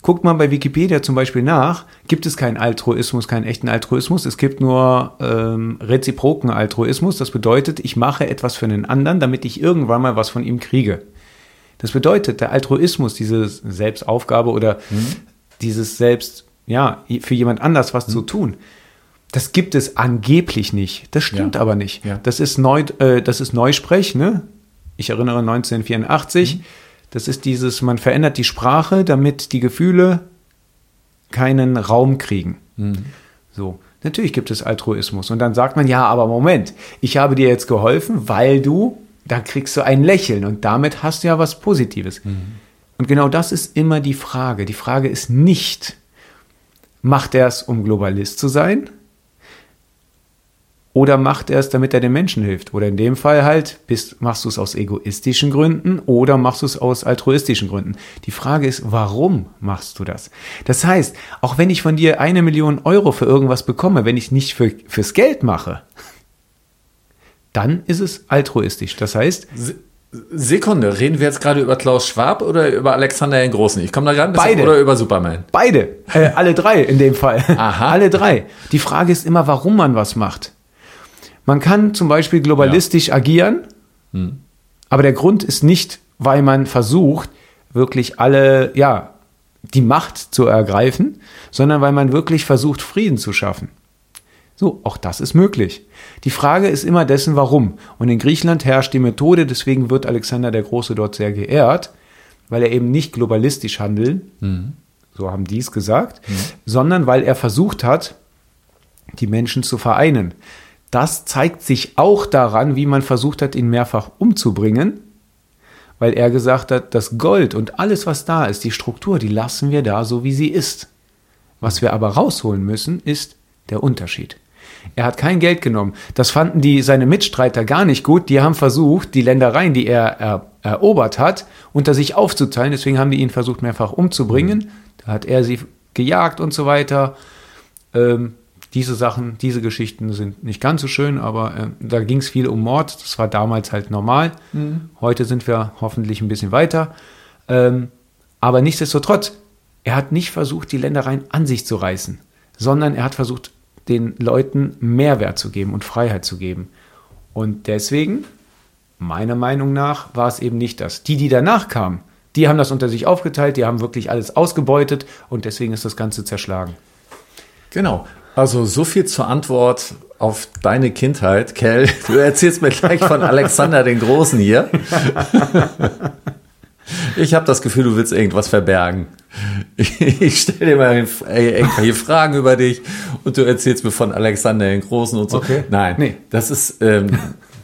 Guckt mal bei Wikipedia zum Beispiel nach, gibt es keinen Altruismus, keinen echten Altruismus. Es gibt nur ähm, reziproken Altruismus. Das bedeutet, ich mache etwas für einen anderen, damit ich irgendwann mal was von ihm kriege. Das bedeutet, der Altruismus, diese Selbstaufgabe oder dieses Selbst, ja, für jemand anders was zu tun, das gibt es angeblich nicht. Das stimmt Ja. aber nicht. Ja. Das ist neu, äh, das ist Neusprech, ne? Ich erinnere 1984. Das ist dieses, man verändert die Sprache, damit die Gefühle keinen Raum kriegen. So. Natürlich gibt es Altruismus. Und dann sagt man, ja, aber Moment, ich habe dir jetzt geholfen, weil du, da kriegst du ein Lächeln und damit hast du ja was Positives. Und genau das ist immer die Frage. Die Frage ist nicht, macht er es, um Globalist zu sein? Oder macht er es, damit er den Menschen hilft? Oder in dem Fall halt, bist, machst du es aus egoistischen Gründen oder machst du es aus altruistischen Gründen? Die Frage ist, warum machst du das? Das heißt, auch wenn ich von dir eine Million Euro für irgendwas bekomme, wenn ich nicht für, fürs Geld mache, dann ist es altruistisch. Das heißt, Sekunde, reden wir jetzt gerade über Klaus Schwab oder über Alexander den Großen? Ich komme da gerade Beide. oder über Superman? Beide. Äh, alle drei in dem Fall. Aha. Alle drei. Die Frage ist immer, warum man was macht. Man kann zum Beispiel globalistisch agieren, aber der Grund ist nicht, weil man versucht, wirklich alle, ja, die Macht zu ergreifen, sondern weil man wirklich versucht, Frieden zu schaffen. So, auch das ist möglich. Die Frage ist immer dessen, warum. Und in Griechenland herrscht die Methode, deswegen wird Alexander der Große dort sehr geehrt, weil er eben nicht globalistisch handeln, so haben die es gesagt, sondern weil er versucht hat, die Menschen zu vereinen. Das zeigt sich auch daran, wie man versucht hat, ihn mehrfach umzubringen, weil er gesagt hat, das Gold und alles, was da ist, die Struktur, die lassen wir da so, wie sie ist. Was wir aber rausholen müssen, ist der Unterschied. Er hat kein Geld genommen. Das fanden die seine Mitstreiter gar nicht gut. Die haben versucht, die Ländereien, die er er erobert hat, unter sich aufzuteilen. Deswegen haben die ihn versucht, mehrfach umzubringen. Da hat er sie gejagt und so weiter. Ähm, diese Sachen, diese Geschichten sind nicht ganz so schön, aber äh, da ging es viel um Mord. Das war damals halt normal. Heute sind wir hoffentlich ein bisschen weiter. Ähm, aber nichtsdestotrotz, er hat nicht versucht, die Ländereien an sich zu reißen, sondern er hat versucht, den Leuten Mehrwert zu geben und Freiheit zu geben. Und deswegen, meiner Meinung nach, war es eben nicht das. Die, die danach kamen, die haben das unter sich aufgeteilt, die haben wirklich alles ausgebeutet und deswegen ist das Ganze zerschlagen. Genau. Also so viel zur Antwort auf deine Kindheit. Kell, du erzählst mir gleich von Alexander den Großen hier. Ich habe das Gefühl, du willst irgendwas verbergen. Ich stelle dir mal irgendwelche Fragen über dich und du erzählst mir von Alexander den Großen und so. Okay. Nein, Nee. das ist ähm,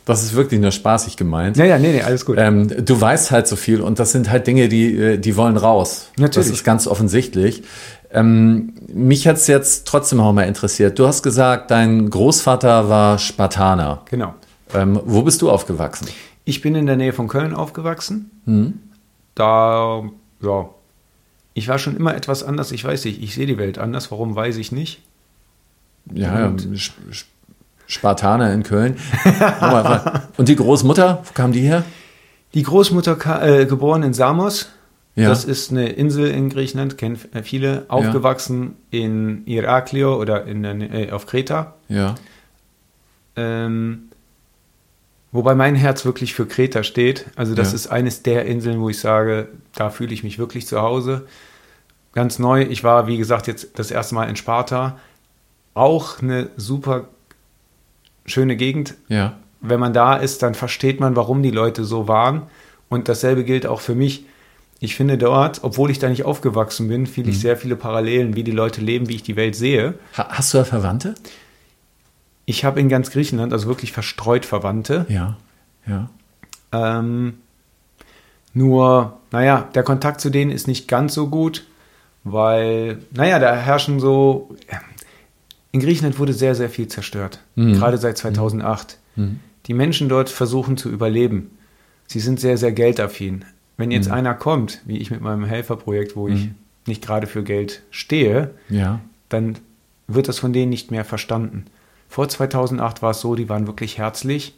das ist wirklich nur spaßig gemeint. Ja, ja, nee, nee, alles gut. Ähm, du weißt halt so viel und das sind halt Dinge, die, äh, die wollen raus. Natürlich. Das ist ganz offensichtlich. Ähm, mich hat's jetzt trotzdem auch mal interessiert. Du hast gesagt, dein Großvater war Spartaner. genau. Ähm, wo bist du aufgewachsen? Ich bin in der Nähe von Köln aufgewachsen. Da, ja, ich war schon immer etwas anders. Ich weiß nicht, ich sehe die Welt anders. Warum, weiß ich nicht. Ja, Sp- Sp- Spartaner in Köln. Und die Großmutter, wo kam die her? Die Großmutter, äh, geboren in Samos. Ja. Das ist eine Insel in Griechenland, kennen äh, viele. Aufgewachsen in Iraklio oder in äh, auf Kreta. Ja. Ähm, wobei mein Herz wirklich für Kreta steht. Also das Ja. ist eines der Inseln, wo ich sage, da fühle ich mich wirklich zu Hause. Ganz neu. Ich war, wie gesagt, jetzt das erste Mal in Sparta. Auch eine super schöne Gegend. Ja. Wenn man da ist, dann versteht man, warum die Leute so waren. Und dasselbe gilt auch für mich. Ich finde dort, obwohl ich da nicht aufgewachsen bin, viele ich sehr viele Parallelen, wie die Leute leben, wie ich die Welt sehe. Ha hast du da Verwandte? Ich habe in ganz Griechenland, also wirklich verstreut Verwandte. Ja. Ja. Ähm, nur, naja, der Kontakt zu denen ist nicht ganz so gut, weil, naja, da herrschen so. In Griechenland wurde sehr, sehr viel zerstört, gerade seit 2008. Die Menschen dort versuchen zu überleben. Sie sind sehr, sehr geldaffin. Wenn jetzt einer kommt, wie ich mit meinem Helferprojekt, wo ich nicht gerade für Geld stehe, Ja. dann wird das von denen nicht mehr verstanden. Vor 2008 war es so, die waren wirklich herzlich,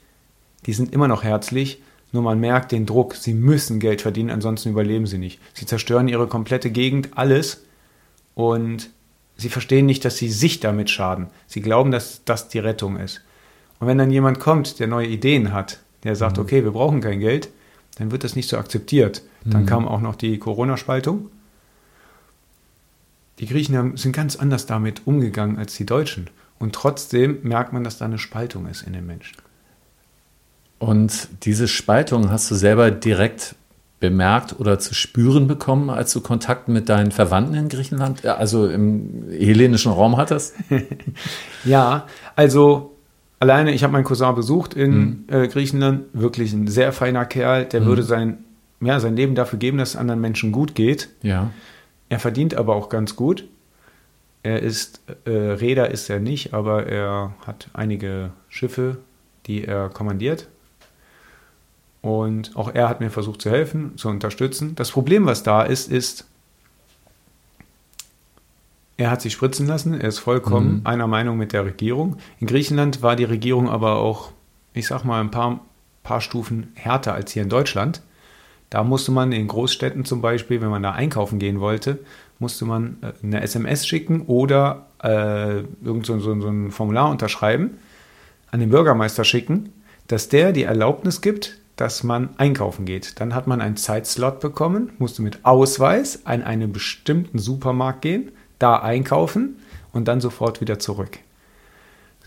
die sind immer noch herzlich, nur man merkt den Druck, sie müssen Geld verdienen, ansonsten überleben sie nicht. Sie zerstören ihre komplette Gegend, alles und sie verstehen nicht, dass sie sich damit schaden. Sie glauben, dass das die Rettung ist. Und wenn dann jemand kommt, der neue Ideen hat, der sagt, okay, wir brauchen kein Geld, dann wird das nicht so akzeptiert. Dann kam auch noch die Corona-Spaltung. Die Griechen haben, sind ganz anders damit umgegangen als die Deutschen. Und trotzdem merkt man, dass da eine Spaltung ist in den Menschen. Und diese Spaltung hast du selber direkt bemerkt oder zu spüren bekommen, als du Kontakt mit deinen Verwandten in Griechenland, äh, also im hellenischen Raum hattest? Ja, also alleine, ich habe meinen Cousin besucht in äh, Griechenland, wirklich ein sehr feiner Kerl, der würde sein, ja, sein Leben dafür geben, dass es anderen Menschen gut geht. Ja. Er verdient aber auch ganz gut. Er ist, äh, Räder ist er nicht, aber er hat einige Schiffe, die er kommandiert. Und auch er hat mir versucht zu helfen, zu unterstützen. Das Problem, was da ist, ist, er hat sich spritzen lassen. Er ist vollkommen einer Meinung mit der Regierung. In Griechenland war die Regierung aber auch, ich sag mal, ein paar, paar Stufen härter als hier in Deutschland. Da musste man in Großstädten zum Beispiel, wenn man da einkaufen gehen wollte, musste man äh, eine SMS schicken oder äh, irgend so, so, so ein Formular unterschreiben, an den Bürgermeister schicken, dass der die Erlaubnis gibt, dass man einkaufen geht. Dann hat man einen Zeitslot bekommen, musste mit Ausweis an einen bestimmten Supermarkt gehen, da einkaufen und dann sofort wieder zurück.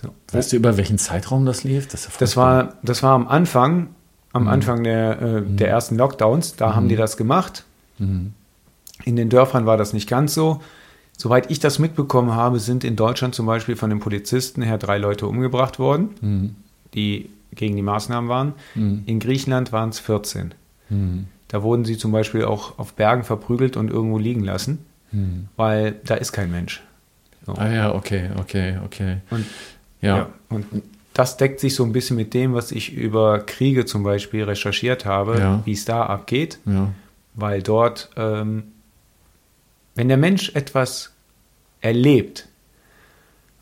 So. Weißt du, über welchen Zeitraum das lief? Das, das war, das war am Anfang, am mhm. Anfang der, äh, mhm. der ersten Lockdowns, da mhm. haben die das gemacht. Mhm. In den Dörfern war das nicht ganz so. Soweit ich das mitbekommen habe, sind in Deutschland zum Beispiel von den Polizisten her drei Leute umgebracht worden, mhm. die gegen die Maßnahmen waren. Mhm. In Griechenland waren es 14. Mhm. Da wurden sie zum Beispiel auch auf Bergen verprügelt und irgendwo liegen lassen, mhm. weil da ist kein Mensch. So. Ah ja, okay, okay, okay. Und, ja. ja. und das deckt sich so ein bisschen mit dem, was ich über Kriege zum Beispiel recherchiert habe, ja. wie es da abgeht, ja. weil dort, ähm, wenn der Mensch etwas erlebt,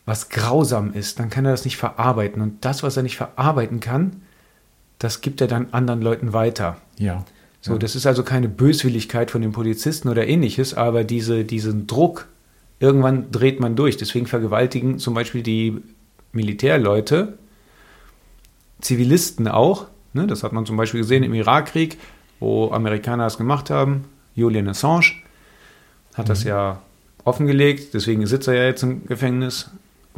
was grausam ist, dann kann er das nicht verarbeiten. Und das, was er nicht verarbeiten kann, das gibt er dann anderen Leuten weiter. Ja. So, das ist also keine Böswilligkeit von den Polizisten oder ähnliches, aber diese, diesen Druck, irgendwann dreht man durch. Deswegen vergewaltigen zum Beispiel die Militärleute Zivilisten auch. Ne? Das hat man zum Beispiel gesehen im Irakkrieg, wo Amerikaner es gemacht haben. Julian Assange hat mhm. das ja offengelegt, deswegen sitzt er ja jetzt im Gefängnis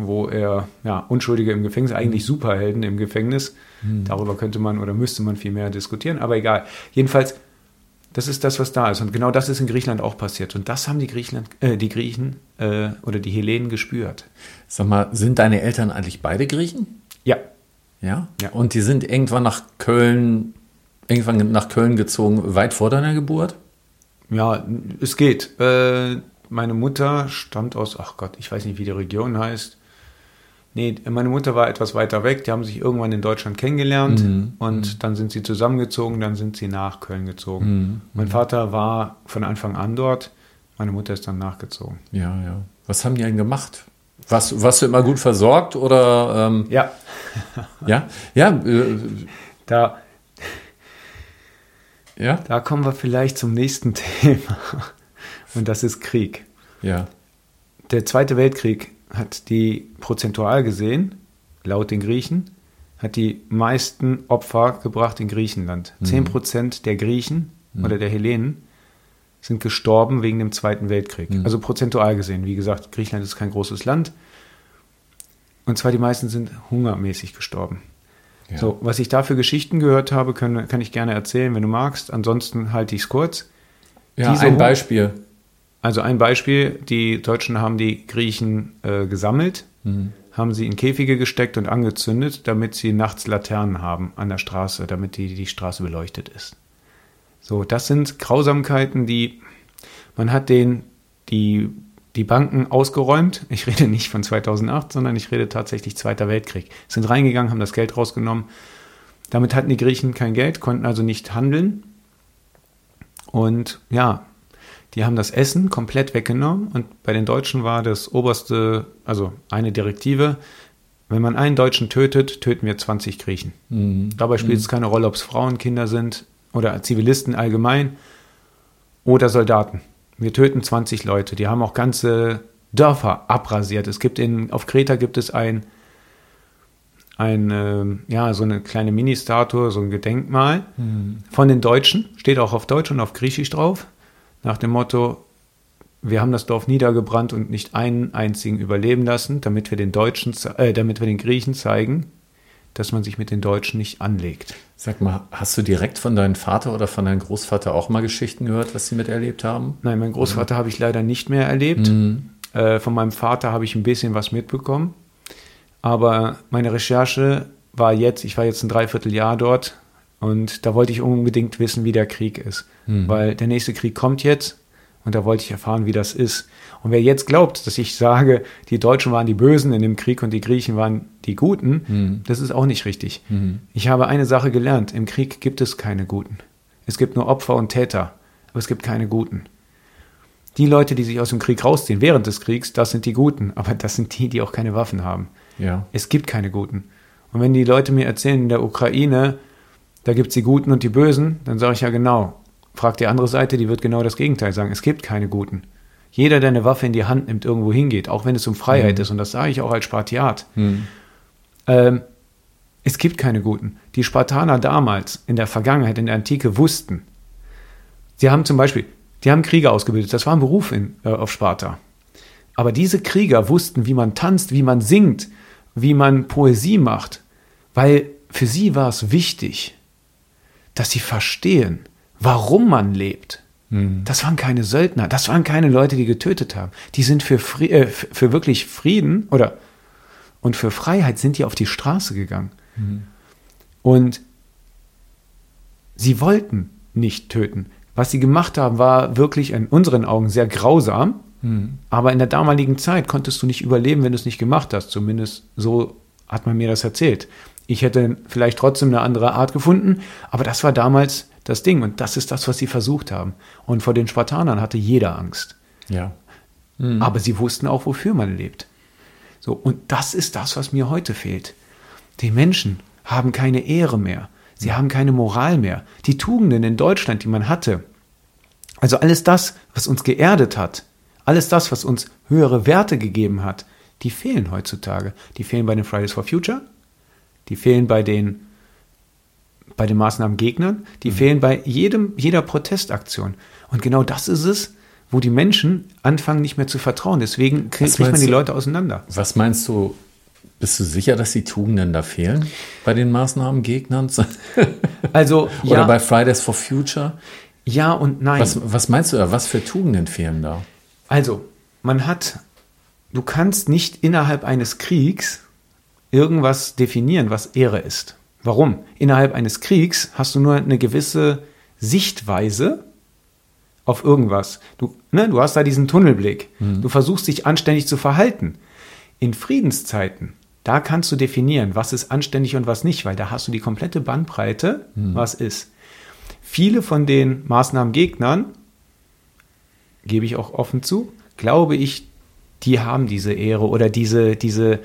wo er, ja, Unschuldige im Gefängnis, eigentlich mhm. Superhelden im Gefängnis. Mhm. Darüber könnte man oder müsste man viel mehr diskutieren, aber egal. Jedenfalls, das ist das, was da ist. Und genau das ist in Griechenland auch passiert. Und das haben die, Griechenland, äh, die Griechen äh, oder die Hellenen gespürt. Sag mal, sind deine Eltern eigentlich beide Griechen? Ja. Ja? ja. Und die sind irgendwann nach Köln, irgendwann nach Köln gezogen, weit vor deiner Geburt? Ja, es geht. Äh, meine Mutter stammt aus, ach Gott, ich weiß nicht, wie die Region heißt. Nee, meine Mutter war etwas weiter weg. Die haben sich irgendwann in Deutschland kennengelernt mhm. und mhm. dann sind sie zusammengezogen, dann sind sie nach Köln gezogen. Mhm. Mein Vater war von Anfang an dort, meine Mutter ist dann nachgezogen. Ja, ja. Was haben die denn gemacht? Was, warst du immer gut versorgt oder? Ähm, ja. ja, ja. Äh, da, ja. Da kommen wir vielleicht zum nächsten Thema und das ist Krieg. Ja. Der Zweite Weltkrieg hat die prozentual gesehen, laut den Griechen, hat die meisten Opfer gebracht in Griechenland. Mhm. Zehn Prozent der Griechen mhm. oder der Hellenen sind gestorben wegen dem Zweiten Weltkrieg. Mhm. Also prozentual gesehen. Wie gesagt, Griechenland ist kein großes Land. Und zwar die meisten sind hungermäßig gestorben. Ja. So, was ich da für Geschichten gehört habe, können, kann ich gerne erzählen, wenn du magst. Ansonsten halte ich es kurz. Ja, Diese ein Beispiel. Also ein Beispiel, die Deutschen haben die Griechen äh, gesammelt, mhm. haben sie in Käfige gesteckt und angezündet, damit sie nachts Laternen haben an der Straße, damit die, die Straße beleuchtet ist. So, das sind Grausamkeiten, die man hat den, die, die Banken ausgeräumt. Ich rede nicht von 2008, sondern ich rede tatsächlich Zweiter Weltkrieg. Sind reingegangen, haben das Geld rausgenommen. Damit hatten die Griechen kein Geld, konnten also nicht handeln. Und ja, die haben das Essen komplett weggenommen und bei den Deutschen war das oberste, also eine Direktive, wenn man einen Deutschen tötet, töten wir 20 Griechen. Mhm. Dabei spielt es mhm. keine Rolle, ob es Frauen, Kinder sind oder Zivilisten allgemein oder Soldaten. Wir töten 20 Leute. Die haben auch ganze Dörfer abrasiert. Es gibt in, auf Kreta gibt es ein, ein äh, ja, so eine kleine Mini-Statue, so ein Gedenkmal mhm. von den Deutschen. Steht auch auf Deutsch und auf Griechisch drauf nach dem Motto, wir haben das Dorf niedergebrannt und nicht einen einzigen überleben lassen, damit wir den Deutschen, äh, damit wir den Griechen zeigen, dass man sich mit den Deutschen nicht anlegt. Sag mal, hast du direkt von deinem Vater oder von deinem Großvater auch mal Geschichten gehört, was sie miterlebt haben? Nein, meinen Großvater mhm. habe ich leider nicht mehr erlebt. Mhm. Äh, von meinem Vater habe ich ein bisschen was mitbekommen. Aber meine Recherche war jetzt, ich war jetzt ein Dreivierteljahr dort, und da wollte ich unbedingt wissen, wie der Krieg ist. Mhm. Weil der nächste Krieg kommt jetzt und da wollte ich erfahren, wie das ist. Und wer jetzt glaubt, dass ich sage, die Deutschen waren die Bösen in dem Krieg und die Griechen waren die Guten, mhm. das ist auch nicht richtig. Mhm. Ich habe eine Sache gelernt. Im Krieg gibt es keine Guten. Es gibt nur Opfer und Täter, aber es gibt keine Guten. Die Leute, die sich aus dem Krieg rausziehen während des Kriegs, das sind die Guten, aber das sind die, die auch keine Waffen haben. Ja. Es gibt keine Guten. Und wenn die Leute mir erzählen, in der Ukraine da gibt es die Guten und die Bösen, dann sage ich ja genau. Fragt die andere Seite, die wird genau das Gegenteil sagen. Es gibt keine Guten. Jeder, der eine Waffe in die Hand nimmt, irgendwo hingeht, auch wenn es um Freiheit Mhm. ist, und das sage ich auch als Spartiat, Hm. ähm, es gibt keine Guten. Die Spartaner damals, in der Vergangenheit, in der Antike, wussten, sie haben zum Beispiel, die haben Krieger ausgebildet, das war ein Beruf in, äh, auf Sparta. Aber diese Krieger wussten, wie man tanzt, wie man singt, wie man Poesie macht, weil für sie war es wichtig, dass sie verstehen, warum man lebt. Das waren keine Söldner, das waren keine Leute, die getötet haben. Die sind für, Fri äh, für wirklich Frieden oder und für Freiheit sind die auf die Straße gegangen. Und sie wollten nicht töten. Was sie gemacht haben, war wirklich in unseren Augen sehr grausam. Aber in der damaligen Zeit konntest du nicht überleben, wenn du es nicht gemacht hast. Zumindest so hat man mir das erzählt. Ich hätte vielleicht trotzdem eine andere Art gefunden, aber das war damals das Ding. Und das ist das, was sie versucht haben. Und vor den Spartanern hatte jeder Angst. Ja. Aber sie wussten auch, wofür man lebt. So, und das ist das, was mir heute fehlt. Die Menschen haben keine Ehre mehr. Sie haben keine Moral mehr. Die Tugenden in Deutschland, die man hatte, also alles das, was uns geerdet hat, alles das, was uns höhere Werte gegeben hat, die fehlen heutzutage. Die fehlen bei den Fridays for Future, die fehlen bei den, bei den Maßnahmengegnern, die fehlen bei jedem, jeder Protestaktion. Und genau das ist es, wo die Menschen anfangen, nicht mehr zu vertrauen. Deswegen kriegt man die? Leute auseinander. Was meinst du, bist du sicher, dass die Tugenden da fehlen bei den Maßnahmengegnern? Also, Oder ja, bei Fridays for Future? ja und nein. Was, was meinst du da? Was für Tugenden fehlen da? Also, man hat, du kannst nicht innerhalb eines Kriegs irgendwas definieren, was Ehre ist. Warum? Innerhalb eines Kriegs hast du nur eine gewisse Sichtweise auf irgendwas. Du, ne, du hast da diesen Tunnelblick. Du versuchst dich anständig zu verhalten. In Friedenszeiten, da kannst du definieren, was ist anständig und was nicht, weil da hast du die komplette Bandbreite, was ist. Viele von den Maßnahmengegnern gebe ich auch offen zu, glaube ich, die haben diese Ehre oder diese, diese,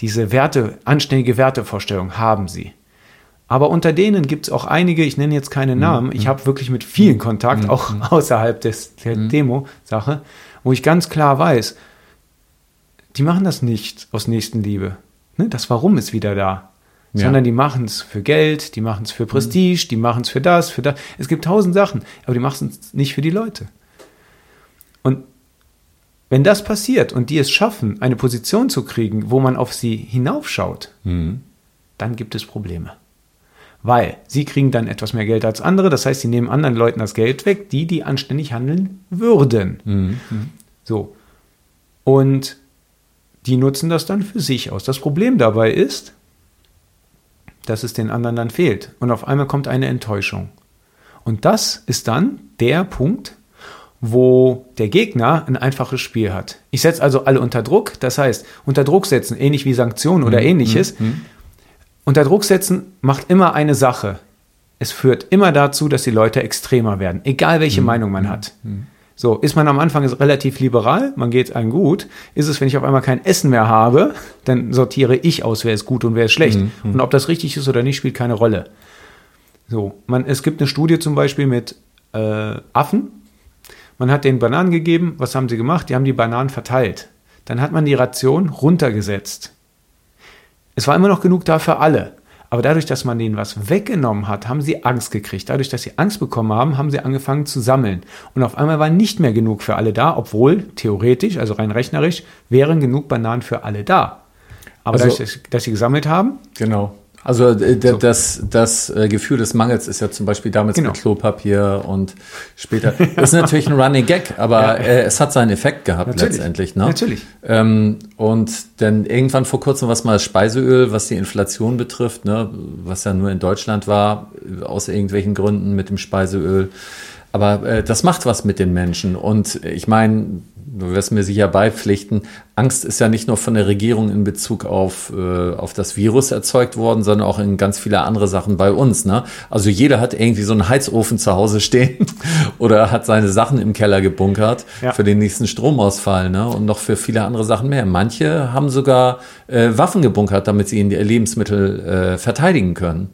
diese Werte, anständige Wertevorstellung haben sie. Aber unter denen gibt es auch einige, ich nenne jetzt keine Namen, ich habe wirklich mit vielen Kontakt, auch außerhalb des, der Demo-Sache, wo ich ganz klar weiß, die machen das nicht aus Nächstenliebe. Ne? Das Warum ist wieder da. Ja. Sondern die machen es für Geld, die machen es für Prestige, die machen es für das, für das. Es gibt tausend Sachen, aber die machen es nicht für die Leute. Und wenn das passiert und die es schaffen, eine Position zu kriegen, wo man auf sie hinaufschaut, dann gibt es Probleme. Weil sie kriegen dann etwas mehr Geld als andere, das heißt, sie nehmen anderen Leuten das Geld weg, die, die anständig handeln würden. So. Und die nutzen das dann für sich aus. Das Problem dabei ist, dass es den anderen dann fehlt. Und auf einmal kommt eine Enttäuschung. Und das ist dann der Punkt, wo der Gegner ein einfaches Spiel hat. Ich setze also alle unter Druck, das heißt, unter Druck setzen, ähnlich wie Sanktionen oder ähnliches. Unter Druck setzen macht immer eine Sache. Es führt immer dazu, dass die Leute extremer werden, egal welche Meinung man hat. So, ist man am Anfang relativ liberal, man geht einem gut. Ist es, wenn ich auf einmal kein Essen mehr habe, dann sortiere ich aus, wer ist gut und wer ist schlecht. Und ob das richtig ist oder nicht, spielt keine Rolle. So, man, es gibt eine Studie zum Beispiel mit äh, Affen. Man hat denen Bananen gegeben. Was haben sie gemacht? Die haben die Bananen verteilt. Dann hat man die Ration runtergesetzt. Es war immer noch genug da für alle. Aber dadurch, dass man denen was weggenommen hat, haben sie Angst gekriegt. Dadurch, dass sie Angst bekommen haben, haben sie angefangen zu sammeln. Und auf einmal war nicht mehr genug für alle da, obwohl theoretisch, also rein rechnerisch, wären genug Bananen für alle da. Aber Also- dadurch, dass, dass sie gesammelt haben, Genau. Also äh, d- das, das äh, Gefühl des Mangels ist ja zum Beispiel damals Genau. mit Klopapier und später. Das ist natürlich ein Running Gag, aber äh, es hat seinen Effekt gehabt Natürlich. letztendlich. Ne? Natürlich. Ähm, und dann irgendwann vor kurzem was mal das Speiseöl, was die Inflation betrifft, ne, was ja nur in Deutschland war, aus irgendwelchen Gründen mit dem Speiseöl. Aber äh, das macht was mit den Menschen. Und ich meine, du wirst mir sicher beipflichten, Angst ist ja nicht nur von der Regierung in Bezug auf, äh, auf das Virus erzeugt worden, sondern auch in ganz viele andere Sachen bei uns. Ne? Also jeder hat irgendwie so einen Heizofen zu Hause stehen oder hat seine Sachen im Keller gebunkert Ja. für den nächsten Stromausfall ne? und noch für viele andere Sachen mehr. Manche haben sogar äh, Waffen gebunkert, damit sie ihre Lebensmittel äh, verteidigen können.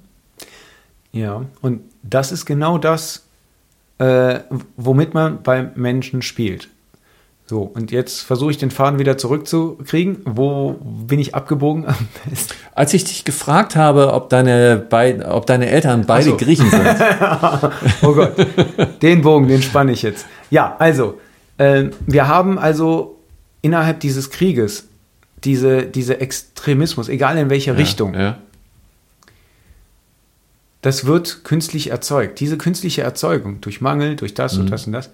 Ja, und das ist genau das, äh, womit man bei Menschen spielt. So, und jetzt versuche ich den Faden wieder zurückzukriegen. Wo bin ich abgebogen? Als ich dich gefragt habe, ob deine, beid, ob deine Eltern beide so. Griechen sind. oh Gott, den Bogen, den spanne ich jetzt. Ja, also, äh, wir haben also innerhalb dieses Krieges diese, diese Extremismus, egal in welche Richtung, Ja. das wird künstlich erzeugt. Diese künstliche Erzeugung durch Mangel, durch das und das und das,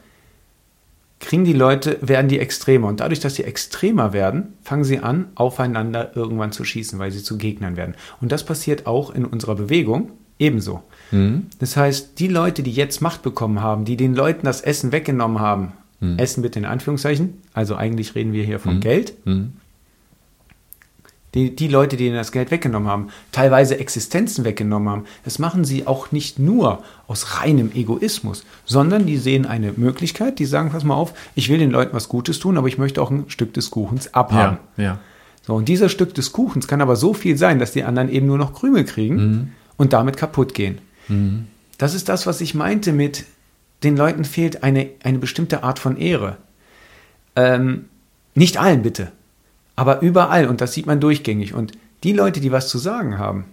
kriegen die Leute, werden die extremer. Und dadurch, dass sie extremer werden, fangen sie an, aufeinander irgendwann zu schießen, weil sie zu Gegnern werden. Und das passiert auch in unserer Bewegung ebenso. Das heißt, die Leute, die jetzt Macht bekommen haben, die den Leuten das Essen weggenommen haben, Essen bitte in Anführungszeichen, also eigentlich reden wir hier von Geld, die, die Leute, die ihnen das Geld weggenommen haben, teilweise Existenzen weggenommen haben, das machen sie auch nicht nur aus reinem Egoismus, sondern die sehen eine Möglichkeit, die sagen, pass mal auf, ich will den Leuten was Gutes tun, aber ich möchte auch ein Stück des Kuchens abhaben. Ja, ja. So, und dieser Stück des Kuchens kann aber so viel sein, dass die anderen eben nur noch Krümel kriegen und damit kaputt gehen. Das ist das, was ich meinte mit, den Leuten fehlt eine, eine bestimmte Art von Ehre. Ähm, nicht allen bitte, aber überall und das sieht man durchgängig. Und die Leute, die was zu sagen haben,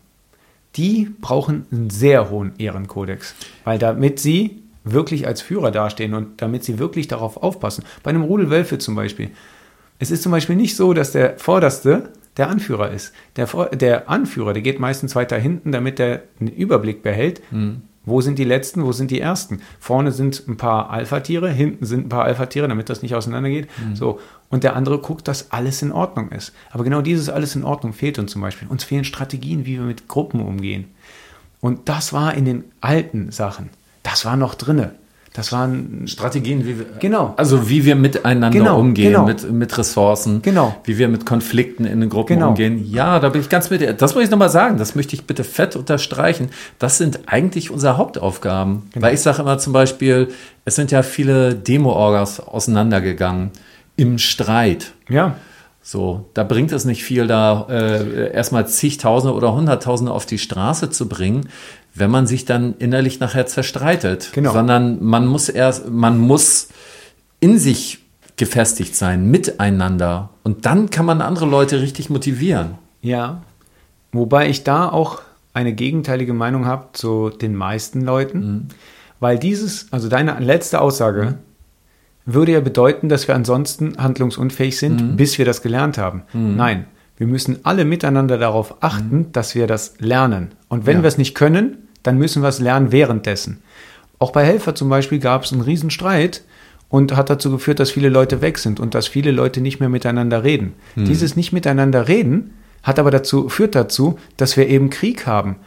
die brauchen einen sehr hohen Ehrenkodex, weil damit sie wirklich als Führer dastehen und damit sie wirklich darauf aufpassen. Bei einem Rudel Wölfe zum Beispiel. Es ist zum Beispiel nicht so, dass der Vorderste der Anführer ist. Der, der Anführer, der geht meistens weiter hinten, damit er einen Überblick behält. Wo sind die Letzten, wo sind die Ersten? Vorne sind ein paar Alpha-Tiere, hinten sind ein paar Alpha-Tiere, damit das nicht auseinandergeht. So. Und der andere guckt, dass alles in Ordnung ist. Aber genau dieses alles in Ordnung fehlt uns zum Beispiel. Uns fehlen Strategien, wie wir mit Gruppen umgehen. Und das war in den alten Sachen. Das war noch drinne. Das waren Strategien, wie wir, Genau. also wie wir miteinander Genau, umgehen, genau. mit, mit Ressourcen, Genau. wie wir mit Konflikten in den Gruppen Genau. umgehen. Ja, da bin ich ganz mit dir. Das muss ich nochmal sagen, das möchte ich bitte fett unterstreichen. Das sind eigentlich unsere Hauptaufgaben. Genau. Weil ich sage immer zum Beispiel, es sind ja viele Demo-Orgas auseinandergegangen im Streit. ja, So, da bringt es nicht viel, da äh, erstmal zigtausende oder hunderttausende auf die Straße zu bringen, wenn man sich dann innerlich nachher zerstreitet. Genau. Sondern man muss erst, man muss in sich gefestigt sein, miteinander. Und dann kann man andere Leute richtig motivieren. Ja, wobei ich da auch eine gegenteilige Meinung habe zu den meisten Leuten, weil dieses, also deine letzte Aussage, würde ja bedeuten, dass wir ansonsten handlungsunfähig sind, bis wir das gelernt haben. Nein, wir müssen alle miteinander darauf achten, dass wir das lernen. Und wenn Ja. wir es nicht können, dann müssen wir es lernen währenddessen. Auch bei Helfer zum Beispiel gab es einen Riesenstreit und hat dazu geführt, dass viele Leute weg sind und dass viele Leute nicht mehr miteinander reden. Dieses nicht miteinander reden hat aber dazu, führt dazu, dass wir eben Krieg haben.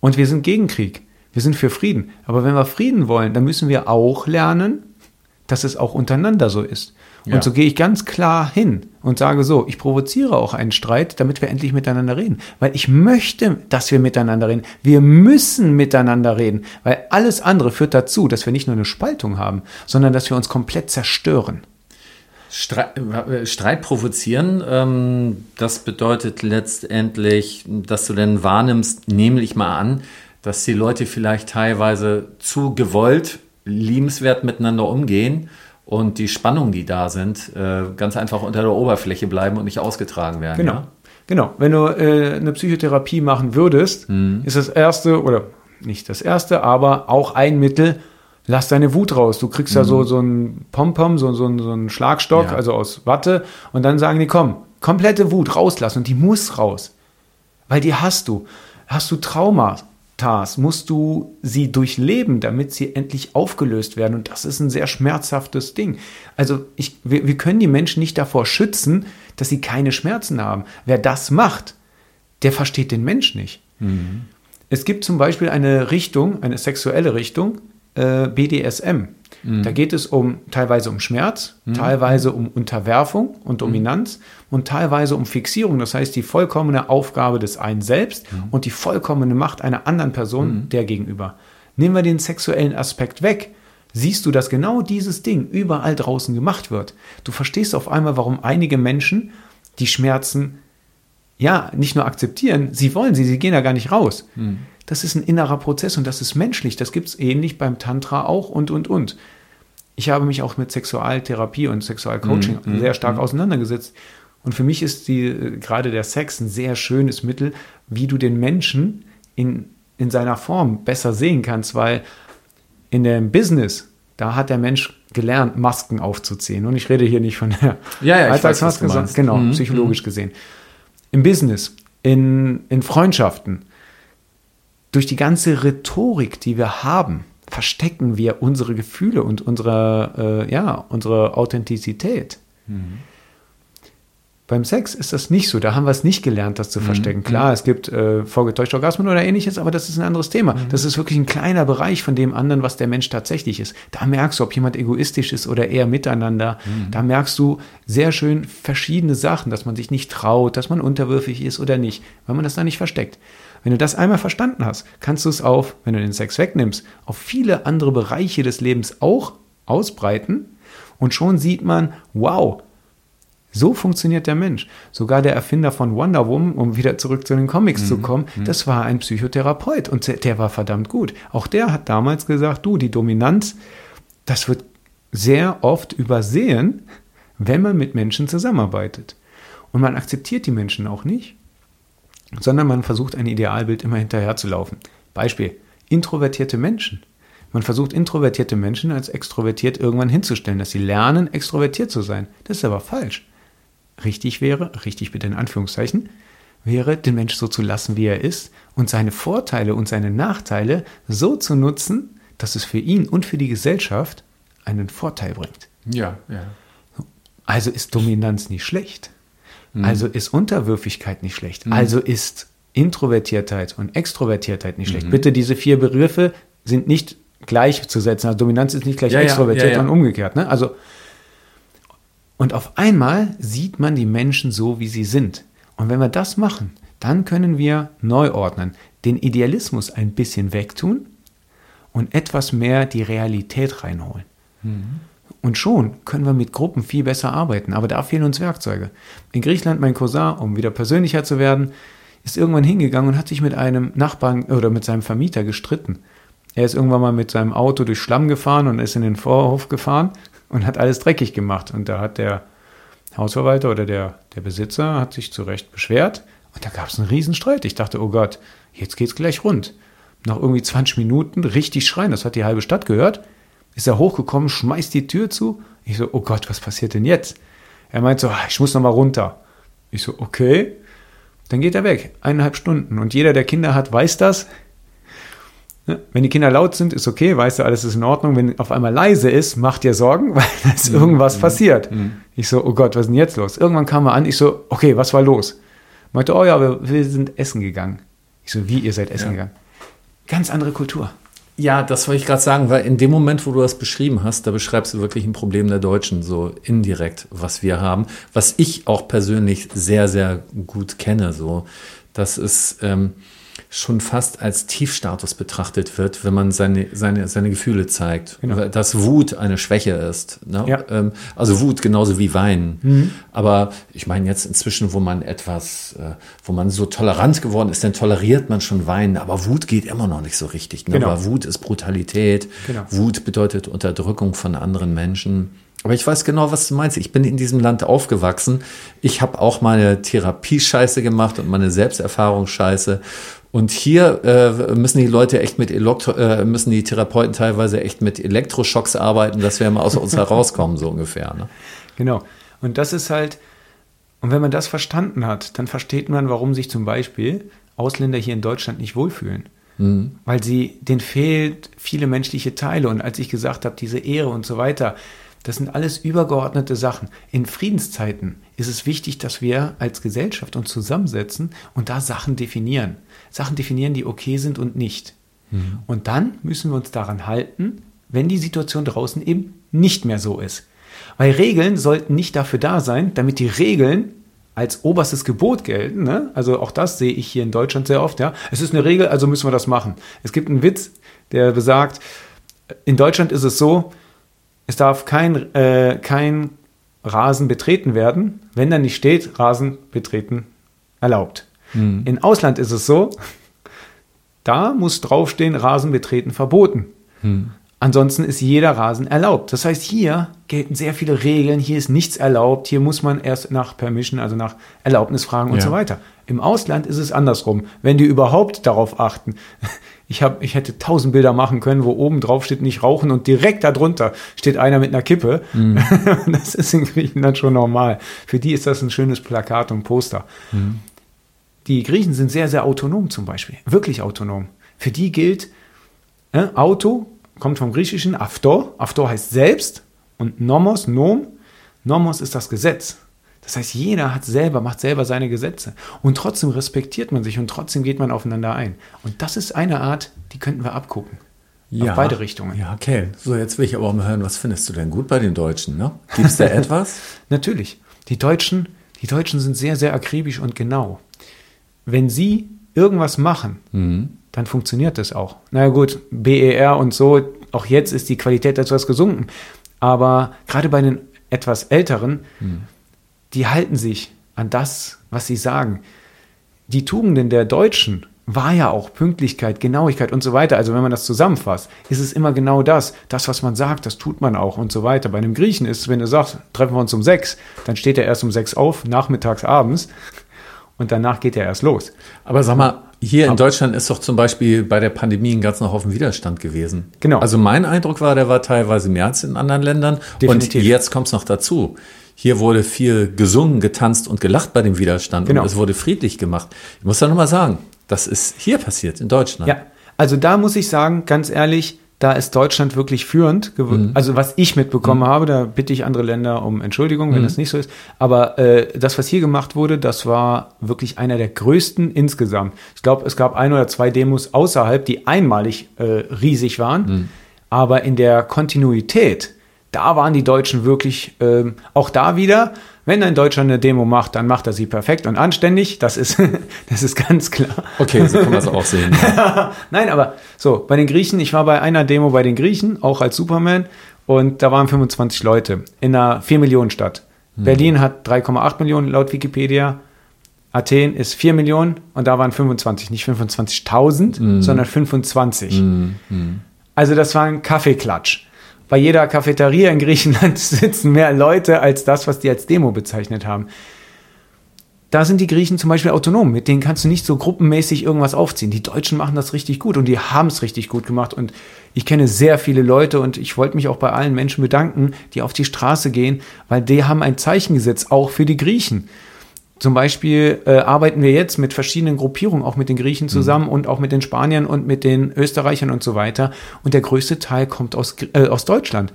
Und wir sind gegen Krieg. Wir sind für Frieden. Aber wenn wir Frieden wollen, dann müssen wir auch lernen, dass es auch untereinander so ist. Und Ja. so gehe ich ganz klar hin und sage so, ich provoziere auch einen Streit, damit wir endlich miteinander reden. Weil ich möchte, dass wir miteinander reden. Wir müssen miteinander reden. Weil alles andere führt dazu, dass wir nicht nur eine Spaltung haben, sondern dass wir uns komplett zerstören. Streit, äh, Streit provozieren, ähm, das bedeutet letztendlich, dass du dann wahrnimmst, nehme ich mal an, dass die Leute vielleicht teilweise zu gewollt, liebenswert miteinander umgehen und die Spannungen, die da sind, äh, ganz einfach unter der Oberfläche bleiben und nicht ausgetragen werden. Genau. Ja? Genau. Wenn du äh, eine Psychotherapie machen würdest, ist das erste, oder nicht das erste, aber auch ein Mittel, lass deine Wut raus. Du kriegst da so, so einen Pompom, so, so, einen- so einen Schlagstock, Ja. also aus Watte, und dann sagen die, komm, komplette Wut rauslassen und die muss raus. Weil die hast du. Hast du Traumata, musst du sie durchleben, damit sie endlich aufgelöst werden. Und das ist ein sehr schmerzhaftes Ding. Also ich, wir, wir können die Menschen nicht davor schützen, dass sie keine Schmerzen haben. Wer das macht, der versteht den Mensch nicht. Es gibt zum Beispiel eine Richtung, eine sexuelle Richtung, äh, BDSM. Da geht es um teilweise um Schmerz, teilweise um Unterwerfung und Dominanz und teilweise um Fixierung. Das heißt, die vollkommene Aufgabe des einen selbst und die vollkommene Macht einer anderen Person der gegenüber. Nehmen wir den sexuellen Aspekt weg, siehst du, dass genau dieses Ding überall draußen gemacht wird. Du verstehst auf einmal, warum einige Menschen die Schmerzen ja, nicht nur akzeptieren, sie wollen sie, sie gehen da gar nicht raus. Das ist ein innerer Prozess und das ist menschlich. Das gibt es ähnlich beim Tantra auch und, und, und. Ich habe mich auch mit Sexualtherapie und Sexualcoaching Mhm, sehr stark auseinandergesetzt. Und für mich ist die, äh, gerade der Sex ein sehr schönes Mittel, wie du den Menschen in, in seiner Form besser sehen kannst, weil in dem Business, da hat der Mensch gelernt, Masken aufzuziehen. Und ich rede hier nicht von der Ja, ja, Alltagsmaske, sondern genau, Mhm, psychologisch gesehen. Im Business, in, in Freundschaften, durch die ganze Rhetorik, die wir haben, verstecken wir unsere Gefühle und unsere, äh, ja, unsere Authentizität. Beim Sex ist das nicht so. Da haben wir es nicht gelernt, das zu verstecken. Klar, es gibt äh, vorgetäuschte Orgasmen oder ähnliches, aber das ist ein anderes Thema. Das ist wirklich ein kleiner Bereich von dem anderen, was der Mensch tatsächlich ist. Da merkst du, ob jemand egoistisch ist oder eher miteinander. Da merkst du sehr schön verschiedene Sachen, dass man sich nicht traut, dass man unterwürfig ist oder nicht, weil man das da nicht versteckt. Wenn du das einmal verstanden hast, kannst du es auf, wenn du den Sex wegnimmst, auf viele andere Bereiche des Lebens auch ausbreiten und schon sieht man, wow, so funktioniert der Mensch. Sogar der Erfinder von Wonder Woman, um wieder zurück zu den Comics zu kommen, das war ein Psychotherapeut und der- der war verdammt gut. Auch der hat damals gesagt, du, die Dominanz, das wird sehr oft übersehen, wenn man mit Menschen zusammenarbeitet. Und man akzeptiert die Menschen auch nicht, sondern man versucht ein Idealbild immer hinterherzulaufen. Beispiel, introvertierte Menschen. Man versucht introvertierte Menschen als extrovertiert irgendwann hinzustellen, dass sie lernen, extrovertiert zu sein. Das ist aber falsch. Richtig wäre, richtig bitte in Anführungszeichen, wäre, den Mensch so zu lassen, wie er ist und seine Vorteile und seine Nachteile so zu nutzen, dass es für ihn und für die Gesellschaft einen Vorteil bringt. Ja, ja. Also ist Dominanz nicht schlecht. Also ist Unterwürfigkeit nicht schlecht. Also ist Introvertiertheit und Extrovertiertheit nicht schlecht. Bitte, diese vier Begriffe sind nicht gleichzusetzen. Also Dominanz ist nicht gleich ja, extrovertiert ja, ja. und umgekehrt. Ne? Also und auf einmal sieht man die Menschen so, wie sie sind. Und wenn wir das machen, dann können wir neu ordnen, den Idealismus ein bisschen wegtun und etwas mehr die Realität reinholen. Und schon können wir mit Gruppen viel besser arbeiten, aber da fehlen uns Werkzeuge. In Griechenland, mein Cousin, um wieder persönlicher zu werden, ist irgendwann hingegangen und hat sich mit einem Nachbarn oder mit seinem Vermieter gestritten. Er ist irgendwann mal mit seinem Auto durch Schlamm gefahren und ist in den Vorhof gefahren und hat alles dreckig gemacht. Und da hat der Hausverwalter oder der, der Besitzer hat sich zu Recht beschwert und da gab es einen Riesenstreit. Ich dachte, oh Gott, jetzt geht's gleich rund. Nach irgendwie 20 Minuten richtig schreien, das hat die halbe Stadt gehört, ist er hochgekommen, schmeißt die Tür zu. Ich so, oh Gott, was passiert denn jetzt? Er meint so, "Ah, ich muss noch mal runter. Ich so, okay. Dann geht er weg, eineinhalb Stunden. Und jeder, der Kinder hat, weiß das. Ne? Wenn die Kinder laut sind, ist okay, weißt du, alles ist in Ordnung. Wenn auf einmal leise ist, macht dir Sorgen, weil da ist irgendwas passiert. Ich so, oh Gott, was ist denn jetzt los? Irgendwann kam er an, ich so, okay, was war los? Meinte, oh ja, wir, wir sind essen gegangen. Ich so, wie, ihr seid essen Ja. gegangen? Ganz andere Kultur. Ja, das wollte ich gerade sagen, weil in dem Moment, wo du das beschrieben hast, da beschreibst du wirklich ein Problem der Deutschen, so indirekt, was wir haben, was ich auch persönlich sehr, sehr gut kenne, so, dass es ähm, schon fast als Tiefstatus betrachtet wird, wenn man seine, seine, seine Gefühle zeigt. Genau. Dass Wut eine Schwäche ist. Ne? Ja. Ähm, also Wut genauso wie Weinen. Aber ich meine jetzt inzwischen, wo man etwas, äh, wo man so tolerant geworden ist, dann toleriert man schon Weinen, aber Wut geht immer noch nicht so richtig. Ne? Genau. Aber Wut ist Brutalität. Genau. Wut bedeutet Unterdrückung von anderen Menschen. Aber ich weiß genau, was du meinst. Ich bin in diesem Land aufgewachsen. Ich habe auch meine Therapie-Scheiße gemacht und meine Selbsterfahrungsscheiße. Und hier äh, müssen die Leute echt mit Elektro äh, müssen die Therapeuten teilweise echt mit Elektroschocks arbeiten, dass wir mal aus uns herauskommen, so ungefähr. Ne? Genau. Und das ist halt, und wenn man das verstanden hat, dann versteht man, warum sich zum Beispiel Ausländer hier in Deutschland nicht wohlfühlen. Weil sie, denen fehlt viele menschliche Teile. Und als ich gesagt habe, diese Ehre und so weiter, das sind alles übergeordnete Sachen. In Friedenszeiten ist es wichtig, dass wir als Gesellschaft uns zusammensetzen und da Sachen definieren. Sachen definieren, die okay sind und nicht. Und dann müssen wir uns daran halten, wenn die Situation draußen eben nicht mehr so ist. Weil Regeln sollten nicht dafür da sein, damit die Regeln als oberstes Gebot gelten. Ne? Also auch das sehe ich hier in Deutschland sehr oft. Ja, es ist eine Regel, also müssen wir das machen. Es gibt einen Witz, der besagt: In Deutschland ist es so, es darf kein äh, kein Rasen betreten werden, wenn da nicht steht, Rasen betreten erlaubt. In Ausland ist es so, da muss draufstehen, Rasen betreten verboten. Ansonsten ist jeder Rasen erlaubt. Das heißt, hier gelten sehr viele Regeln, hier ist nichts erlaubt, hier muss man erst nach Permission, also nach Erlaubnis fragen und Ja. so weiter. Im Ausland ist es andersrum. Wenn die überhaupt darauf achten. Ich, hab, ich hätte tausend Bilder machen können, wo oben drauf steht nicht rauchen und direkt darunter steht einer mit einer Kippe. Das ist in Griechenland schon normal. Für die ist das ein schönes Plakat und Poster. Die Griechen sind sehr, sehr autonom zum Beispiel. Wirklich autonom. Für die gilt, äh, Auto kommt vom griechischen Aftor. Aftor heißt selbst und Nomos, Nom. Nomos ist das Gesetz. Das heißt, jeder hat selber, macht selber seine Gesetze. Und trotzdem respektiert man sich und trotzdem geht man aufeinander ein. Und das ist eine Art, die könnten wir abgucken. Auf beide Richtungen. Ja, okay. So, jetzt will ich aber auch mal hören, was findest du denn gut bei den Deutschen? Ne? Gibt es da etwas? Natürlich. Die Deutschen, die Deutschen sind sehr, sehr akribisch und genau. Wenn sie irgendwas machen, dann funktioniert das auch. Na ja, gut, BER und so, auch jetzt ist die Qualität etwas gesunken. Aber gerade bei den etwas Älteren, die halten sich an das, was sie sagen. Die Tugenden der Deutschen war ja auch Pünktlichkeit, Genauigkeit und so weiter. Also wenn man das zusammenfasst, ist es immer genau das. Das, was man sagt, das tut man auch und so weiter. Bei einem Griechen ist es, wenn du sagst, treffen wir uns um sechs, dann steht er erst um sechs auf, nachmittags, abends und danach geht er erst los. Aber sag mal, hier in Deutschland ist doch zum Beispiel bei der Pandemie ein ganzer Haufen Widerstand gewesen. Genau. Also mein Eindruck war, der war teilweise mehr als in anderen Ländern. Definitiv. Und jetzt kommt es noch dazu. Hier wurde viel gesungen, getanzt und gelacht bei dem Widerstand. Genau. Und es wurde friedlich gemacht. Ich muss da nochmal sagen, das ist hier passiert, in Deutschland. Ja, also da muss ich sagen, ganz ehrlich, da ist Deutschland wirklich führend. Mhm. Also was ich mitbekommen habe, da bitte ich andere Länder um Entschuldigung, Mhm. wenn das nicht so ist. Aber äh, das, was hier gemacht wurde, das war wirklich einer der größten insgesamt. Ich glaube, es gab ein oder zwei Demos außerhalb, die einmalig äh, riesig waren. Mhm. Aber in der Kontinuität, da waren die Deutschen wirklich, ähm, auch da wieder, wenn ein Deutscher eine Demo macht, dann macht er sie perfekt und anständig. Das ist, das ist ganz klar. Okay, so kann man es auch sehen. Nein, aber so, bei den Griechen, ich war bei einer Demo bei den Griechen, auch als Superman, und da waren 25 Leute in einer 4-Millionen-Stadt. Berlin hat 3,8 Millionen laut Wikipedia. Athen ist 4 Millionen und da waren 25, nicht 25.000, sondern 25. Also das war ein Kaffeeklatsch. Bei jeder Cafeteria in Griechenland sitzen mehr Leute als das, was die als Demo bezeichnet haben da sind die Griechen zum Beispiel autonom. Mit denen kannst du nicht so gruppenmäßig irgendwas aufziehen. Die Deutschen machen das richtig gut und die haben es richtig gut gemacht. Und ich kenne sehr viele Leute und ich wollte mich auch bei allen Menschen bedanken, die auf die Straße gehen, weil die haben ein Zeichen gesetzt, auch für die Griechen. Zum Beispiel äh, arbeiten wir jetzt mit verschiedenen Gruppierungen, auch mit den Griechen zusammen und auch mit den Spaniern und mit den Österreichern und so weiter. Und der größte Teil kommt aus, äh, aus Deutschland.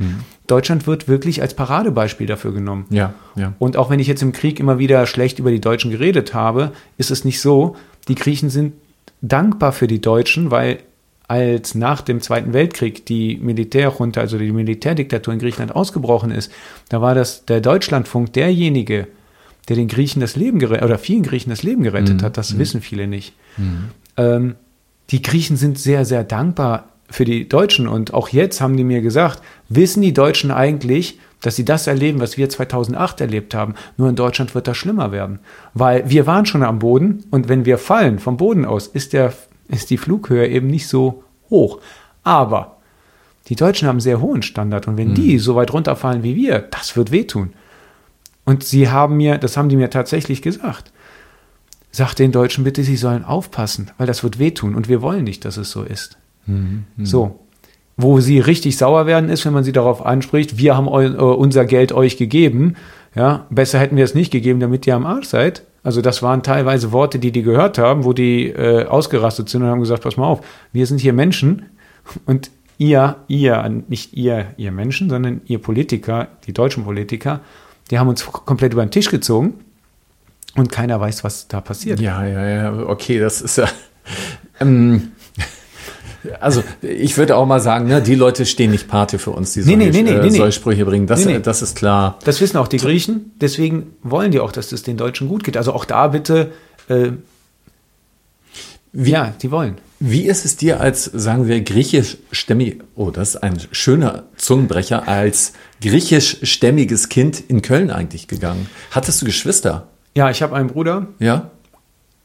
Deutschland wird wirklich als Paradebeispiel dafür genommen. Ja, ja. Und auch wenn ich jetzt im Krieg immer wieder schlecht über die Deutschen geredet habe, ist es nicht so. Die Griechen sind dankbar für die Deutschen, weil als nach dem Zweiten Weltkrieg die Militärjunta, also die Militärdiktatur in Griechenland ausgebrochen ist, da war das der Deutschlandfunk derjenige, der den Griechen das Leben gerettet, oder vielen Griechen das Leben gerettet hat. Das wissen viele nicht. Ähm, die Griechen sind sehr, sehr dankbar für die Deutschen und auch jetzt haben die mir gesagt, wissen die Deutschen eigentlich, dass sie das erleben, was wir 2008 erlebt haben. Nur in Deutschland wird das schlimmer werden, weil wir waren schon am Boden und wenn wir fallen vom Boden aus, ist, der, ist die Flughöhe eben nicht so hoch. Aber die Deutschen haben einen sehr hohen Standard und wenn die so weit runterfallen wie wir, das wird wehtun. Und sie haben mir, das haben die mir tatsächlich gesagt, sagt den Deutschen bitte, sie sollen aufpassen, weil das wird wehtun und wir wollen nicht, dass es so ist. So. Wo sie richtig sauer werden, ist, wenn man sie darauf anspricht, wir haben eu, äh, unser Geld euch gegeben. Ja, besser hätten wir es nicht gegeben, damit ihr am Arsch seid. Also das waren teilweise Worte, die die gehört haben, wo die äh, ausgerastet sind und haben gesagt, pass mal auf, wir sind hier Menschen und ihr, ihr, nicht ihr, ihr Menschen, sondern ihr Politiker, die deutschen Politiker, die haben uns komplett über den Tisch gezogen und keiner weiß, was da passiert. Ja, ja, ja, okay, das ist ja. Ähm, also, ich würde auch mal sagen, ne, die Leute stehen nicht Pate für uns, die Nee, solche, nee, nee, äh, solche Sprüche bringen. Das, das ist klar. Das wissen auch die Griechen, deswegen wollen die auch, dass es den Deutschen gut geht. Also auch da bitte, äh, ja, die wollen. Wie ist es dir als, sagen wir, griechischstämmig, oh, das ist ein schöner Zungenbrecher, als griechischstämmiges Kind in Köln eigentlich gegangen? Hattest du Geschwister? Ja, ich habe einen Bruder, Ja?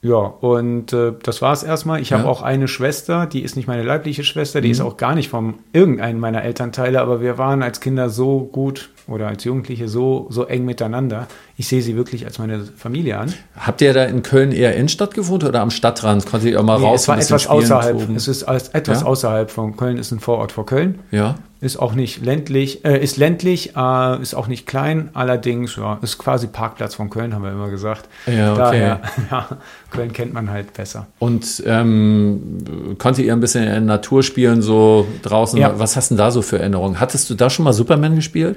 Ja, und äh, das war es erstmal. Ich habe Ja. auch eine Schwester, die ist nicht meine leibliche Schwester, Mhm. die ist auch gar nicht vom irgendeinen meiner Elternteile, aber wir waren als Kinder so gut oder als Jugendliche so, so eng miteinander. Ich sehe sie wirklich als meine Familie an. Habt ihr da in Köln eher Innenstadt gewohnt oder am Stadtrand? Konntet ihr auch mal Nee, raus? es war etwas spielen, außerhalb. toben? Es ist etwas Ja? außerhalb von Köln, ist ein Vorort vor Köln. Ja. Ist auch nicht ländlich, äh, ist ländlich, äh, ist auch nicht klein, allerdings, ja, ist quasi Parkplatz von Köln, haben wir immer gesagt. Ja, okay. Daher, ja, Köln kennt man halt besser. Und ähm, konntet ihr ein bisschen in der Natur spielen, so draußen? Ja. Was hast du denn da so für Erinnerungen? Hattest du da schon mal Superman gespielt?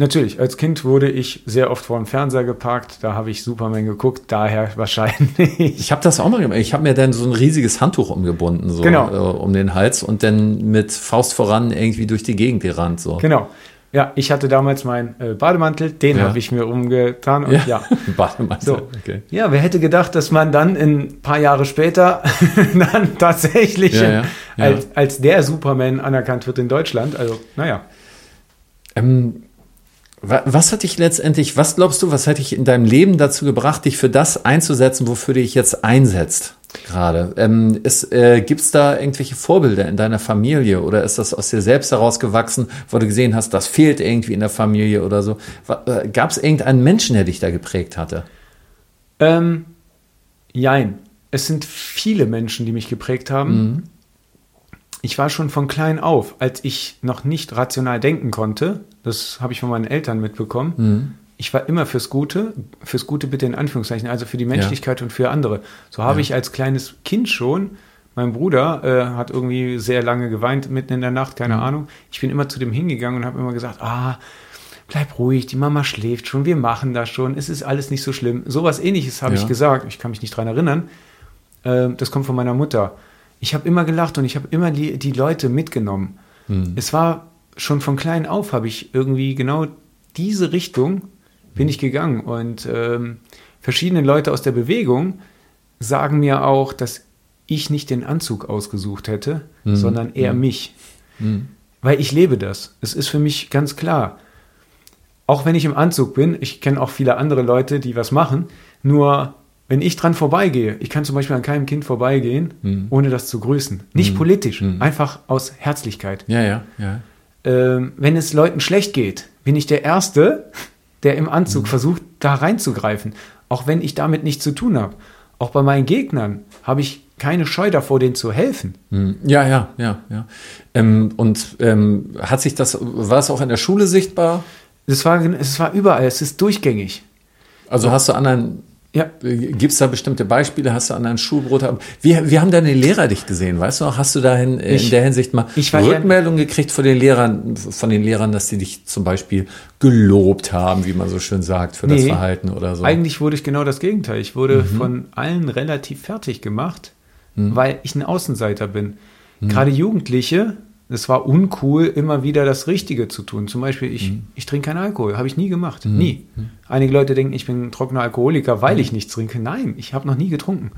Natürlich, als Kind wurde ich sehr oft vor dem Fernseher geparkt, da habe ich Superman geguckt, daher wahrscheinlich. Ich habe das auch mal gemacht. Ich habe mir dann so ein riesiges Handtuch umgebunden, so Genau. äh, um den Hals und dann mit Faust voran irgendwie durch die Gegend gerannt. So. Genau. Ja, ich hatte damals meinen äh, Bademantel, den Ja. habe ich mir umgetan und ja. Bademantel. So. Okay. Ja, wer hätte gedacht, dass man dann ein paar Jahre später dann tatsächlich Ja, ja, ja. Als, als der Superman anerkannt wird in Deutschland. Also, naja. Ähm, was hat dich letztendlich, was glaubst du, was hat dich in deinem Leben dazu gebracht, dich für das einzusetzen, wofür du dich jetzt einsetzt? Gerade. Ähm, äh, Gibt es da irgendwelche Vorbilder in deiner Familie oder ist das aus dir selbst herausgewachsen, wo du gesehen hast, das fehlt irgendwie in der Familie oder so? Gab es irgendeinen Menschen, der dich da geprägt hatte? Ähm, jein. Es sind viele Menschen, die mich geprägt haben. Ich war schon von klein auf, als ich noch nicht rational denken konnte, das habe ich von meinen Eltern mitbekommen. Ich war immer fürs Gute, fürs Gute bitte in Anführungszeichen, also für die Menschlichkeit und für andere. So habe Ja. ich als kleines Kind schon, mein Bruder äh, hat irgendwie sehr lange geweint mitten in der Nacht, keine Ahnung. Ich bin immer zu dem hingegangen und habe immer gesagt, ah, bleib ruhig, die Mama schläft schon, wir machen das schon, es ist alles nicht so schlimm. Sowas ähnliches habe Ja. ich gesagt, ich kann mich nicht dran erinnern. Ähm, das kommt von meiner Mutter. Ich habe immer gelacht und ich habe immer die, die Leute mitgenommen. Es war schon von klein auf, habe ich irgendwie genau diese Richtung bin ich gegangen. Und ähm, verschiedene Leute aus der Bewegung sagen mir auch, dass ich nicht den Anzug ausgesucht hätte, sondern eher mich. Weil ich lebe das. Es ist für mich ganz klar. Auch wenn ich im Anzug bin, ich kenne auch viele andere Leute, die was machen, nur wenn ich dran vorbeigehe, ich kann zum Beispiel an keinem Kind vorbeigehen, ohne das zu grüßen. Nicht politisch, einfach aus Herzlichkeit. Ja, ja, ja. Ähm, wenn es Leuten schlecht geht, bin ich der Erste, der im Anzug versucht, da reinzugreifen. Auch wenn ich damit nichts zu tun habe. Auch bei meinen Gegnern habe ich keine Scheu davor, denen zu helfen. Hm, Ja, ja, ja, ja. Ähm, und ähm, hat sich das, war es auch in der Schule sichtbar? Es war, es war überall, es ist durchgängig. Also hast du anderen, Ja, gibt es da bestimmte Beispiele, hast du anderen Schulbrot? Wie, wie haben deine Lehrer dich gesehen? Weißt du noch, hast du da in, in der Hinsicht mal Rückmeldungen gekriegt von den Lehrern, von den Lehrern, dass die dich zum Beispiel gelobt haben, wie man so schön sagt, für das Nee. Verhalten oder so? Eigentlich wurde ich genau das Gegenteil. Ich wurde Mhm. von allen relativ fertig gemacht, weil ich ein Außenseiter bin. Gerade Jugendliche, es war uncool, immer wieder das Richtige zu tun. Zum Beispiel, ich, Mhm. ich trinke keinen Alkohol. Habe ich nie gemacht. Nie. Einige Leute denken, ich bin ein trockener Alkoholiker, weil Mhm. ich nichts trinke. Nein, ich habe noch nie getrunken.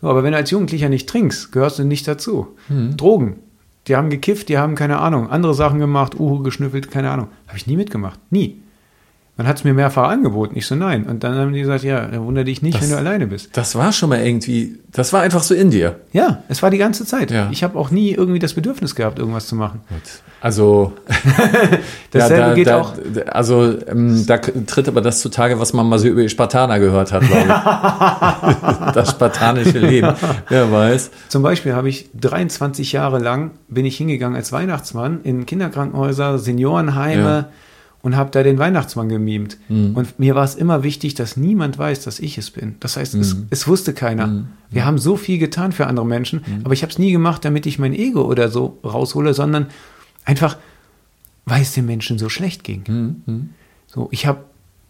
So, aber wenn du als Jugendlicher nicht trinkst, gehörst du nicht dazu. Mhm. Drogen. Die haben gekifft, die haben keine Ahnung, andere Sachen gemacht, Uhu geschnüffelt, keine Ahnung. Habe ich nie mitgemacht. Nie. Man hat es mir mehrfach angeboten. Ich so, nein. Und dann haben die gesagt, ja, dann wundere dich nicht, Das- wenn du alleine bist. das war schon mal irgendwie, das war einfach so in dir. Ja, es war die ganze Zeit. Ja. Ich habe auch nie irgendwie das Bedürfnis gehabt, irgendwas zu machen. Also Dasselbe da, geht da, auch. Also ähm, da tritt aber das zutage, was man mal so über die Spartaner gehört hat, glaube ich. das spartanische Leben. Wer weiß. Zum Beispiel habe ich 23 Jahre lang bin ich hingegangen als Weihnachtsmann in Kinderkrankenhäuser, Seniorenheime Ja. Und habe da den Weihnachtsmann gemimt. Mhm. Und mir war es immer wichtig, dass niemand weiß, dass ich es bin. Das heißt, es, Mhm. es wusste keiner. Wir haben so viel getan für andere Menschen, aber ich habe es nie gemacht, damit ich mein Ego oder so raushole, sondern einfach, weil es den Menschen so schlecht ging. Mhm. So, ich habe,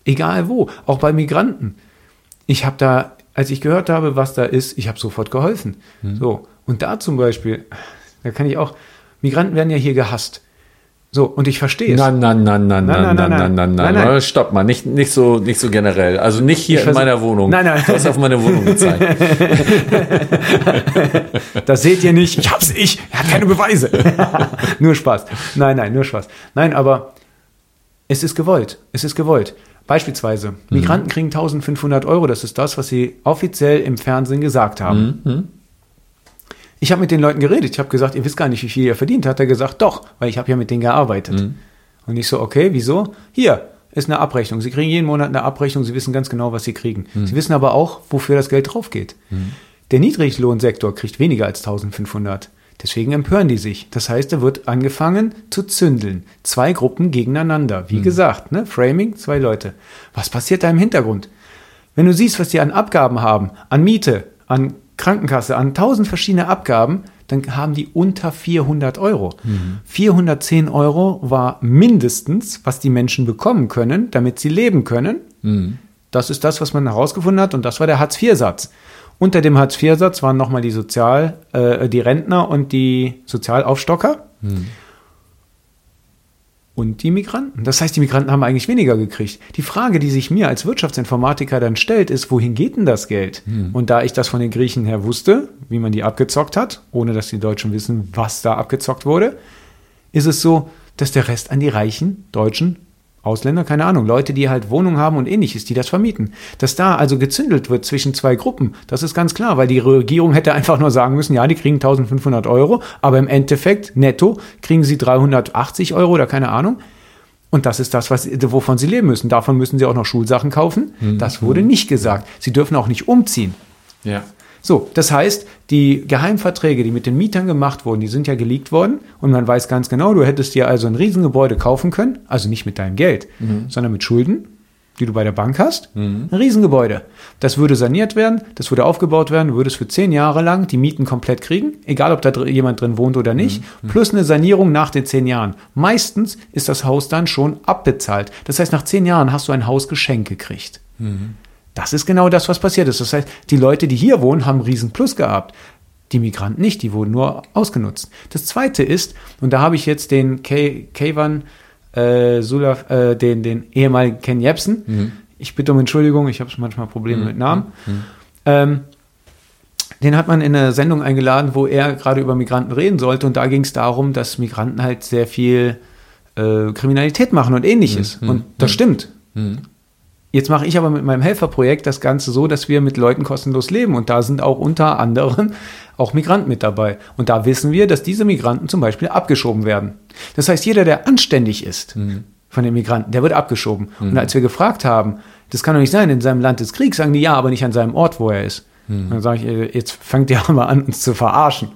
egal wo, auch bei Migranten, ich habe da, als ich gehört habe, was da ist, ich habe sofort geholfen. So, und da zum Beispiel, da kann ich auch, Migranten werden ja hier gehasst. So, und ich verstehe es. Nein, nein, nein, nein, nein, nein, nein, nein, nein, Nein, nein. Stopp mal, nicht, nicht so, nicht so generell. Also nicht hier Ich in meiner Wohnung. Nein, nein. Du hast auf meine Wohnung gezeigt. Das seht ihr nicht. Ich hab's ich. Er hat keine Beweise. nur Spaß. Nein, nein, nur Spaß. Nein, aber es ist gewollt. Es ist gewollt. Beispielsweise, Migranten kriegen 1500 Euro, das ist das, was sie offiziell im Fernsehen gesagt haben. Ich habe mit den Leuten geredet, ich habe gesagt, ihr wisst gar nicht, wie viel ihr verdient. Hat er gesagt, doch, weil ich habe ja mit denen gearbeitet. Und ich so, okay, wieso? Hier ist eine Abrechnung. Sie kriegen jeden Monat eine Abrechnung, Sie wissen ganz genau, was Sie kriegen. Sie wissen aber auch, wofür das Geld drauf geht. Der Niedriglohnsektor kriegt weniger als 1500. Deswegen empören die sich. Das heißt, da wird angefangen zu zündeln. Zwei Gruppen gegeneinander. Wie gesagt, ne? Framing, zwei Leute. Was passiert da im Hintergrund? Wenn du siehst, was die an Abgaben haben, an Miete, an Krankenkasse, an tausend verschiedene Abgaben, dann haben die unter 400 Euro. 410 Euro war mindestens, was die Menschen bekommen können, damit sie leben können. Das ist das, was man herausgefunden hat und das war der Hartz-IV-Satz. Unter dem Hartz-IV-Satz waren nochmal die Sozial, äh, die Rentner und die Sozialaufstocker. Und die Migranten. Das heißt, die Migranten haben eigentlich weniger gekriegt. Die Frage, die sich mir als Wirtschaftsinformatiker dann stellt, ist, wohin geht denn das Geld? Und da ich das von den Griechen her wusste, wie man die abgezockt hat, ohne dass die Deutschen wissen, was da abgezockt wurde, ist es so, dass der Rest an die reichen Deutschen, Ausländer, keine Ahnung, Leute, die halt Wohnungen haben und ähnliches, die das vermieten. Dass da also gezündelt wird zwischen zwei Gruppen, das ist ganz klar, weil die Regierung hätte einfach nur sagen müssen, ja, die kriegen 1500 Euro, aber im Endeffekt netto kriegen sie 380 Euro oder keine Ahnung. Und das ist das, was, wovon sie leben müssen. Davon müssen sie auch noch Schulsachen kaufen. Das wurde nicht gesagt. Sie dürfen auch nicht umziehen. Ja. So, das heißt, die Geheimverträge, die mit den Mietern gemacht wurden, die sind ja geleakt worden und man weiß ganz genau, du hättest dir also ein Riesengebäude kaufen können, also nicht mit deinem Geld, sondern mit Schulden, die du bei der Bank hast, ein Riesengebäude. Das würde saniert werden, das würde aufgebaut werden, du würdest für zehn Jahre lang die Mieten komplett kriegen, egal ob da dr jemand drin wohnt oder nicht, plus eine Sanierung nach den zehn Jahren. Meistens ist das Haus dann schon abbezahlt. Das heißt, nach zehn Jahren hast du ein Haus geschenkt gekriegt. Das ist genau das, was passiert ist. Das heißt, die Leute, die hier wohnen, haben einen riesen Plus gehabt. Die Migranten nicht, die wurden nur ausgenutzt. Das zweite ist, und da habe ich jetzt den Kayvan äh, Sulaf, äh, den, den ehemaligen Ken Jebsen. Ich bitte um Entschuldigung, ich habe manchmal Probleme mit Namen. Ähm, den hat man in eine Sendung eingeladen, wo er gerade über Migranten reden sollte. Und da ging es darum, dass Migranten halt sehr viel äh, Kriminalität machen und ähnliches. Und das stimmt. Jetzt mache ich aber mit meinem Helferprojekt das Ganze so, dass wir mit Leuten kostenlos leben. Und da sind auch unter anderem auch Migranten mit dabei. Und da wissen wir, dass diese Migranten zum Beispiel abgeschoben werden. Das heißt, jeder, der anständig ist von den Migranten, der wird abgeschoben. Und als wir gefragt haben, das kann doch nicht sein, in seinem Land ist Krieg, sagen die ja, aber nicht an seinem Ort, wo er ist. Und dann sage ich, äh, jetzt fangt ihr mal an, uns zu verarschen.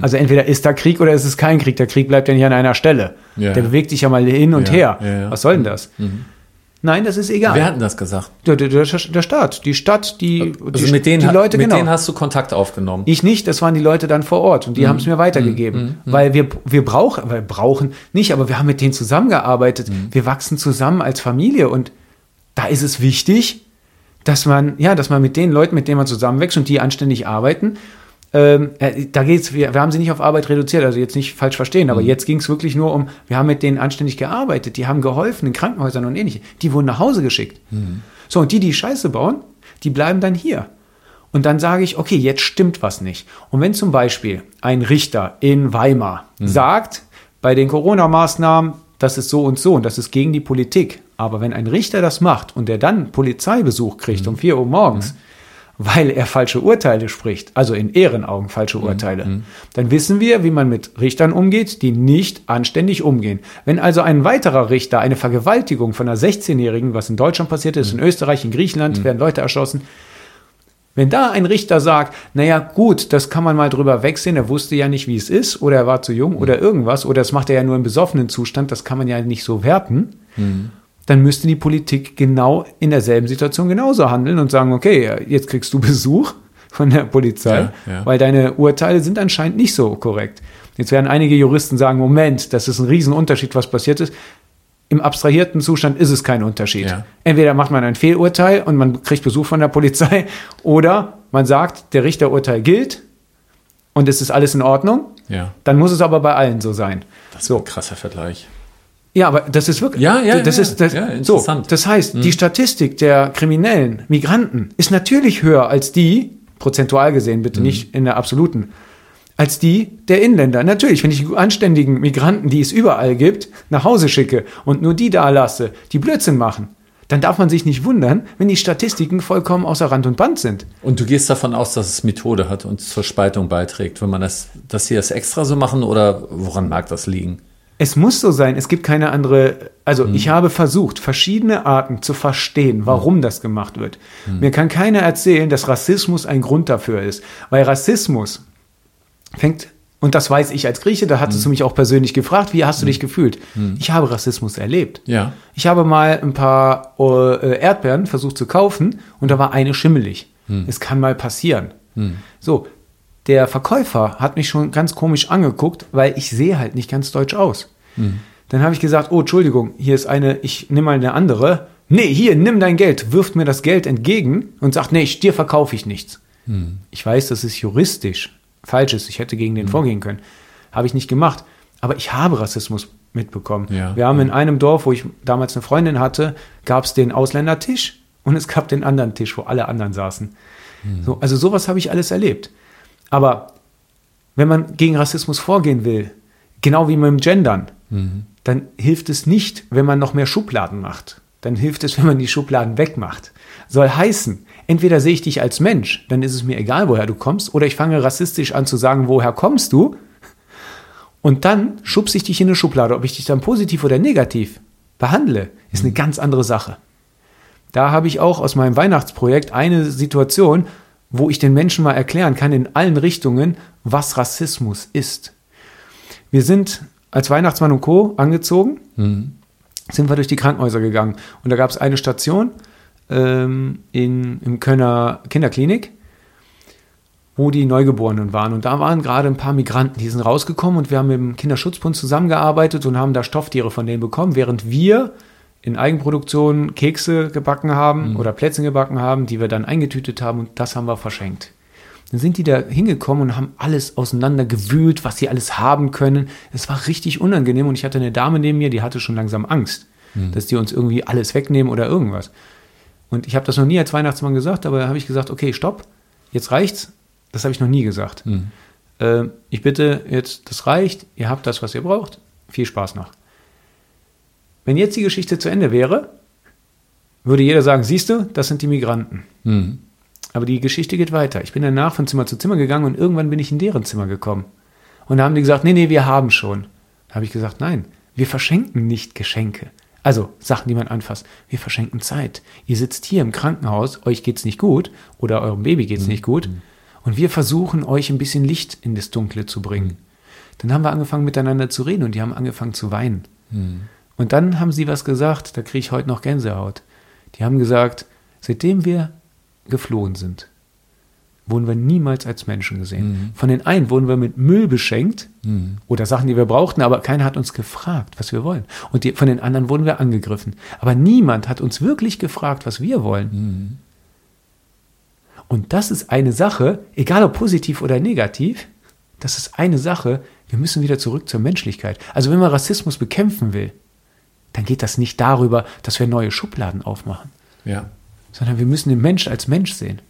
Also entweder ist da Krieg oder ist es kein Krieg. Der Krieg bleibt ja nicht an einer Stelle. Ja. Der bewegt sich ja mal hin und Ja, her. ja. Was soll denn das? Nein, das ist egal. Wer hat denn das gesagt? Der, der, der, der Staat, die Stadt, die, Also die, mit denen, die Leute, mit genau. denen hast du Kontakt aufgenommen. ich nicht, das waren die Leute dann vor Ort Mhm. und die haben es mir weitergegeben. Weil wir, wir brauchen, weil brauchen nicht, aber wir haben mit denen zusammengearbeitet. Mhm. Wir wachsen zusammen als Familie und da ist es wichtig, dass man, ja, dass man mit den Leuten, mit denen man zusammenwächst und die anständig arbeiten, ähm, äh, da geht's, wir, wir haben sie nicht auf Arbeit reduziert, also jetzt nicht falsch verstehen, Mhm. aber jetzt ging es wirklich nur um, wir haben mit denen anständig gearbeitet, die haben geholfen in Krankenhäusern und ähnliche. Die wurden nach Hause geschickt. Mhm. So, und die, die Scheiße bauen, die bleiben dann hier. Und dann sage ich, okay, jetzt stimmt was nicht. Und wenn zum Beispiel ein Richter in Weimar sagt, bei den Corona-Maßnahmen, das ist so und so und das ist gegen die Politik. Aber wenn ein Richter das macht und der dann Polizeibesuch kriegt um 4 Uhr morgens, weil er falsche Urteile spricht, also in Ehrenaugen falsche Urteile, dann wissen wir, wie man mit Richtern umgeht, die nicht anständig umgehen. Wenn also ein weiterer Richter eine Vergewaltigung von einer 16-Jährigen, was in Deutschland passiert ist, in Österreich, in Griechenland, werden Leute erschossen, wenn da ein Richter sagt, naja, gut, das kann man mal drüber wegsehen, er wusste ja nicht, wie es ist, oder er war zu jung oder irgendwas, oder das macht er ja nur im besoffenen Zustand, das kann man ja nicht so werten, dann müsste die Politik genau in derselben Situation genauso handeln und sagen, okay, jetzt kriegst du Besuch von der Polizei, Ja, ja. weil deine Urteile sind anscheinend nicht so korrekt. Jetzt werden einige Juristen sagen, Moment, das ist ein Riesenunterschied, was passiert ist. Im abstrahierten Zustand ist es kein Unterschied. Ja. Entweder macht man ein Fehlurteil und man kriegt Besuch von der Polizei oder man sagt, der Richterurteil gilt und es ist alles in Ordnung. Dann muss es aber bei allen so sein. Das ist So. ein krasser Vergleich. Ja, aber das ist wirklich. Ja, ja, das ja, ist das, ja, so. interessant. Mhm. Das heißt, die Statistik der kriminellen Migranten ist natürlich höher als die, prozentual gesehen, Mhm. bitte nicht in der absoluten, als die der Inländer. Natürlich, wenn ich die anständigen Migranten, die es überall gibt, nach Hause schicke und nur die da lasse, die Blödsinn machen, dann darf man sich nicht wundern, wenn die Statistiken vollkommen außer Rand und Band sind. Und du gehst davon aus, dass es Methode hat und zur Spaltung beiträgt, wenn man das, dass sie das extra so machen oder woran mag das liegen? Es muss so sein, es gibt keine andere, also ich habe versucht, verschiedene Arten zu verstehen, warum das gemacht wird. Mir kann keiner erzählen, dass Rassismus ein Grund dafür ist, weil Rassismus fängt, und das weiß ich als Grieche, da hattest du mich auch persönlich gefragt, wie hast du dich gefühlt? Ich habe Rassismus erlebt. Ja. Ich habe mal ein paar äh, Erdbeeren versucht zu kaufen und da war eine schimmelig. Es kann mal passieren. So, der Verkäufer hat mich schon ganz komisch angeguckt, weil ich sehe halt nicht ganz deutsch aus. Dann habe ich gesagt, oh, Entschuldigung, hier ist eine, ich nehme mal eine andere. Nee, hier, nimm dein Geld, wirft mir das Geld entgegen und sagt, nee, ich- dir verkaufe ich nichts. Ich weiß, dass es juristisch falsch ist. Ich hätte gegen den vorgehen können. Habe ich nicht gemacht. Aber ich habe Rassismus mitbekommen. Ja. Wir haben in einem Dorf, wo ich damals eine Freundin hatte, gab es den Ausländertisch und es gab den anderen Tisch, wo alle anderen saßen. So, also sowas habe ich alles erlebt. Aber wenn man gegen Rassismus vorgehen will, genau wie mit dem Gendern, dann hilft es nicht, wenn man noch mehr Schubladen macht. Dann hilft es, wenn man die Schubladen wegmacht. Soll heißen, entweder sehe ich dich als Mensch, dann ist es mir egal, woher du kommst, oder ich fange rassistisch an zu sagen, woher kommst du? Und dann schubse ich dich in eine Schublade. Ob ich dich dann positiv oder negativ behandle, ist eine ganz andere Sache. Da habe ich auch aus meinem Weihnachtsprojekt eine Situation, wo ich den Menschen mal erklären kann in allen Richtungen, was Rassismus ist. Wir sind als Weihnachtsmann und Co. angezogen, sind wir durch die Krankenhäuser gegangen. Und da gab es eine Station ähm, in, im Kölner Kinderklinik, wo die Neugeborenen waren. Und da waren gerade ein paar Migranten, die sind rausgekommen und wir haben mit dem Kinderschutzbund zusammengearbeitet und haben da Stofftiere von denen bekommen, während wir in Eigenproduktion Kekse gebacken haben oder Plätzchen gebacken haben, die wir dann eingetütet haben und das haben wir verschenkt. Dann sind die da hingekommen und haben alles auseinandergewühlt, was sie alles haben können. Es war richtig unangenehm und ich hatte eine Dame neben mir, die hatte schon langsam Angst, dass die uns irgendwie alles wegnehmen oder irgendwas. Und ich habe das noch nie als Weihnachtsmann gesagt, aber da habe ich gesagt, okay, stopp, jetzt reicht's. Das habe ich noch nie gesagt. Äh, ich bitte jetzt, das reicht, ihr habt das, was ihr braucht. Viel Spaß noch. Wenn jetzt die Geschichte zu Ende wäre, würde jeder sagen, siehst du, das sind die Migranten. Aber die Geschichte geht weiter. Ich bin danach von Zimmer zu Zimmer gegangen und irgendwann bin ich in deren Zimmer gekommen. Und da haben die gesagt, nee, nee, wir haben schon. Da habe ich gesagt, nein, wir verschenken nicht Geschenke. Also Sachen, die man anfasst. Wir verschenken Zeit. Ihr sitzt hier im Krankenhaus, euch geht's nicht gut oder eurem Baby geht's nicht gut. Und wir versuchen, euch ein bisschen Licht in das Dunkle zu bringen. Dann haben wir angefangen miteinander zu reden und die haben angefangen zu weinen. Und dann haben sie was gesagt, da kriege ich heute noch Gänsehaut. Die haben gesagt, seitdem wir geflohen sind, wurden wir niemals als Menschen gesehen. Von den einen wurden wir mit Müll beschenkt oder Sachen, die wir brauchten, aber keiner hat uns gefragt, was wir wollen. Und die, von den anderen wurden wir angegriffen. Aber niemand hat uns wirklich gefragt, was wir wollen. Und das ist eine Sache, egal ob positiv oder negativ, das ist eine Sache, wir müssen wieder zurück zur Menschlichkeit. Also wenn man Rassismus bekämpfen will, dann geht das nicht darüber, dass wir neue Schubladen aufmachen, Ja. sondern wir müssen den Mensch als Mensch sehen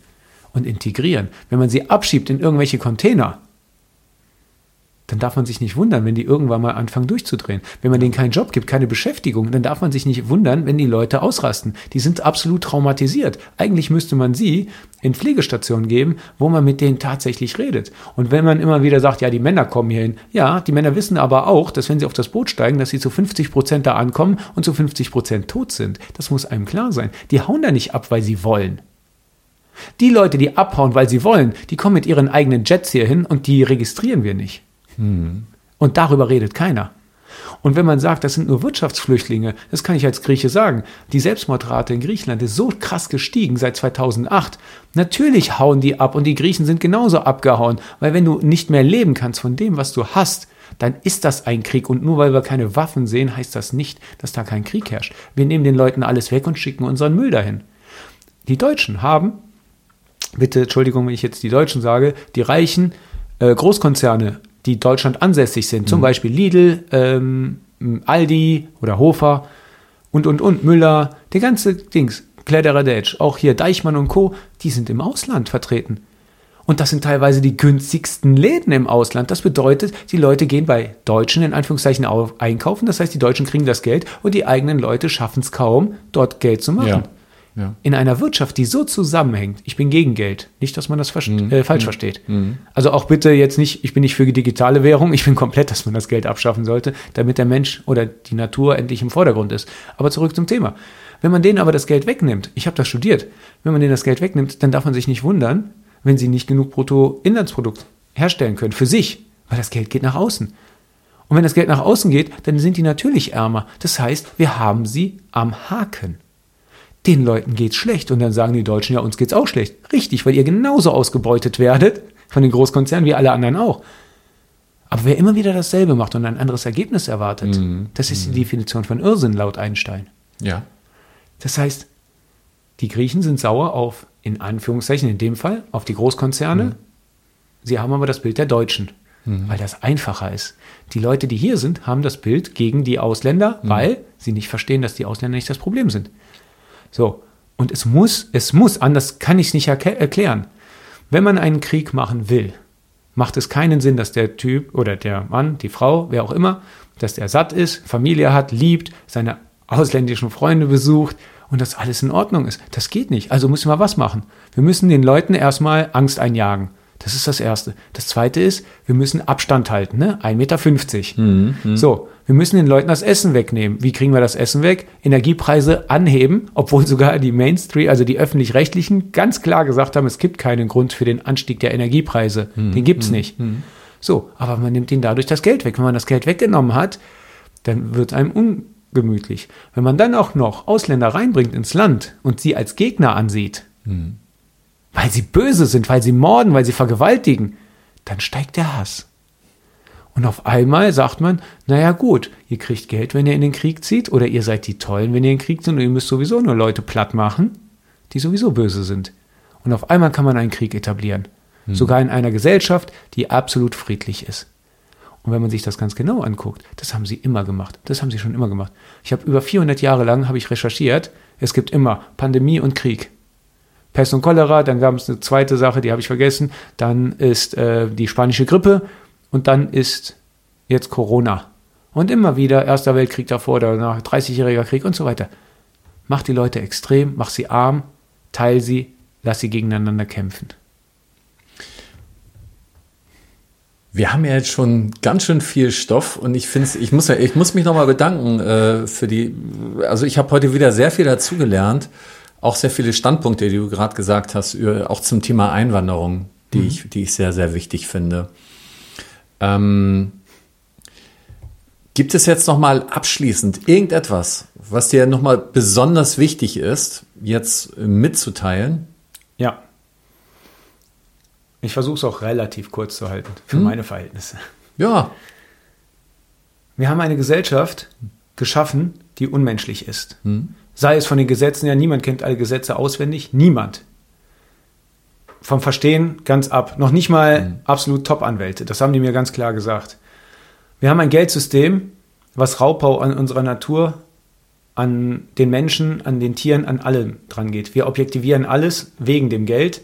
und integrieren. Wenn man sie abschiebt in irgendwelche Container, dann darf man sich nicht wundern, wenn die irgendwann mal anfangen durchzudrehen. Wenn man denen keinen Job gibt, keine Beschäftigung, dann darf man sich nicht wundern, wenn die Leute ausrasten. Die sind absolut traumatisiert. Eigentlich müsste man sie in Pflegestationen geben, wo man mit denen tatsächlich redet. Und wenn man immer wieder sagt, ja, die Männer kommen hierhin, ja, die Männer wissen aber auch, dass wenn sie auf das Boot steigen, dass sie zu 50 Prozent da ankommen und zu 50 Prozent tot sind. Das muss einem klar sein. Die hauen da nicht ab, weil sie wollen. Die Leute, die abhauen, weil sie wollen, die kommen mit ihren eigenen Jets hier hin und die registrieren wir nicht. Und darüber redet keiner. Und wenn man sagt, das sind nur Wirtschaftsflüchtlinge, das kann ich als Grieche sagen. Die Selbstmordrate in Griechenland ist so krass gestiegen seit 2008. Natürlich hauen die ab und die Griechen sind genauso abgehauen, weil wenn du nicht mehr leben kannst von dem, was du hast, dann ist das ein Krieg. Und nur weil wir keine Waffen sehen, heißt das nicht, dass da kein Krieg herrscht. Wir nehmen den Leuten alles weg und schicken unseren Müll dahin. Die Deutschen haben, bitte Entschuldigung, wenn ich jetzt die Deutschen sage, die reichen äh, Großkonzerne, die Deutschland ansässig sind, zum Beispiel Lidl, ähm, Aldi oder Hofer und, und, und, Müller, der ganze Dings, Kleideradetsch, auch hier Deichmann und Co., die sind im Ausland vertreten. Und das sind teilweise die günstigsten Läden im Ausland. Das bedeutet, die Leute gehen bei Deutschen in Anführungszeichen einkaufen. Das heißt, die Deutschen kriegen das Geld und die eigenen Leute schaffen es kaum, dort Geld zu machen. Ja. Ja. In einer Wirtschaft, die so zusammenhängt, ich bin gegen Geld. Nicht, dass man das Mhm. äh, falsch versteht. Also auch bitte jetzt nicht, ich bin nicht für die digitale Währung, ich bin komplett, dass man das Geld abschaffen sollte, damit der Mensch oder die Natur endlich im Vordergrund ist. Aber zurück zum Thema. Wenn man denen aber das Geld wegnimmt, ich habe das studiert, wenn man denen das Geld wegnimmt, dann darf man sich nicht wundern, wenn sie nicht genug Bruttoinlandsprodukt herstellen können für sich, weil das Geld geht nach außen. Und wenn das Geld nach außen geht, dann sind die natürlich ärmer. Das heißt, wir haben sie am Haken. Den Leuten geht's schlecht und dann sagen die Deutschen, ja, uns geht's auch schlecht. Richtig, weil ihr genauso ausgebeutet werdet von den Großkonzernen wie alle anderen auch. Aber wer immer wieder dasselbe macht und ein anderes Ergebnis erwartet, das ist die Definition von Irrsinn laut Einstein. Ja. Das heißt, die Griechen sind sauer auf, in Anführungszeichen in dem Fall, auf die Großkonzerne. Sie haben aber das Bild der Deutschen, weil das einfacher ist. Die Leute, die hier sind, haben das Bild gegen die Ausländer, weil sie nicht verstehen, dass die Ausländer nicht das Problem sind. So, und es muss, es muss, anders kann ich es nicht erklären. Wenn man einen Krieg machen will, macht es keinen Sinn, dass der Typ oder der Mann, die Frau, wer auch immer, dass der satt ist, Familie hat, liebt, seine ausländischen Freunde besucht und dass alles in Ordnung ist. Das geht nicht. Also müssen wir was machen. Wir müssen den Leuten erstmal Angst einjagen. Das ist das Erste. Das Zweite ist, wir müssen Abstand halten, ne? 1,50 Meter. So, wir müssen den Leuten das Essen wegnehmen. Wie kriegen wir das Essen weg? Energiepreise anheben, obwohl sogar die Mainstream, also die öffentlich-rechtlichen, ganz klar gesagt haben, es gibt keinen Grund für den Anstieg der Energiepreise. Den gibt's nicht. So, aber man nimmt ihnen dadurch das Geld weg. Wenn man das Geld weggenommen hat, dann wird einem ungemütlich. Wenn man dann auch noch Ausländer reinbringt ins Land und sie als Gegner ansieht, weil sie böse sind, weil sie morden, weil sie vergewaltigen, dann steigt der Hass. Und auf einmal sagt man, naja gut, ihr kriegt Geld, wenn ihr in den Krieg zieht, oder ihr seid die Tollen, wenn ihr in den Krieg zieht, und ihr müsst sowieso nur Leute platt machen, die sowieso böse sind. Und auf einmal kann man einen Krieg etablieren. Sogar in einer Gesellschaft, die absolut friedlich ist. Und wenn man sich das ganz genau anguckt, das haben sie immer gemacht. Das haben sie schon immer gemacht. Ich habe über 400 Jahre lang habe ich recherchiert. Es gibt immer Pandemie und Krieg. Pest und Cholera, dann gab es eine zweite Sache, die habe ich vergessen. Dann ist äh, die spanische Grippe und dann ist jetzt Corona. Und immer wieder Erster Weltkrieg davor oder danach, 30-jähriger Krieg und so weiter. Mach die Leute extrem, mach sie arm, teil sie, lass sie gegeneinander kämpfen. Wir haben ja jetzt schon ganz schön viel Stoff und ich finde, ich muss ja, ich muss mich nochmal bedanken äh, für die. Also ich habe heute wieder sehr viel dazugelernt, auch sehr viele Standpunkte, die du gerade gesagt hast, über, auch zum Thema Einwanderung, die ich, die ich sehr, sehr wichtig finde. Ähm, gibt es jetzt nochmal abschließend irgendetwas, was dir nochmal besonders wichtig ist, jetzt mitzuteilen? Ja. Ich versuche es auch relativ kurz zu halten, für meine Verhältnisse. Ja, Wir haben eine Gesellschaft geschaffen, die unmenschlich ist. Sei es von den Gesetzen, ja, niemand kennt alle Gesetze auswendig, niemand. Vom Verstehen ganz ab. Noch nicht mal absolut Top-Anwälte, das haben die mir ganz klar gesagt. Wir haben ein Geldsystem, was Raubbau an unserer Natur, an den Menschen, an den Tieren, an allem dran geht. Wir objektivieren alles wegen dem Geld,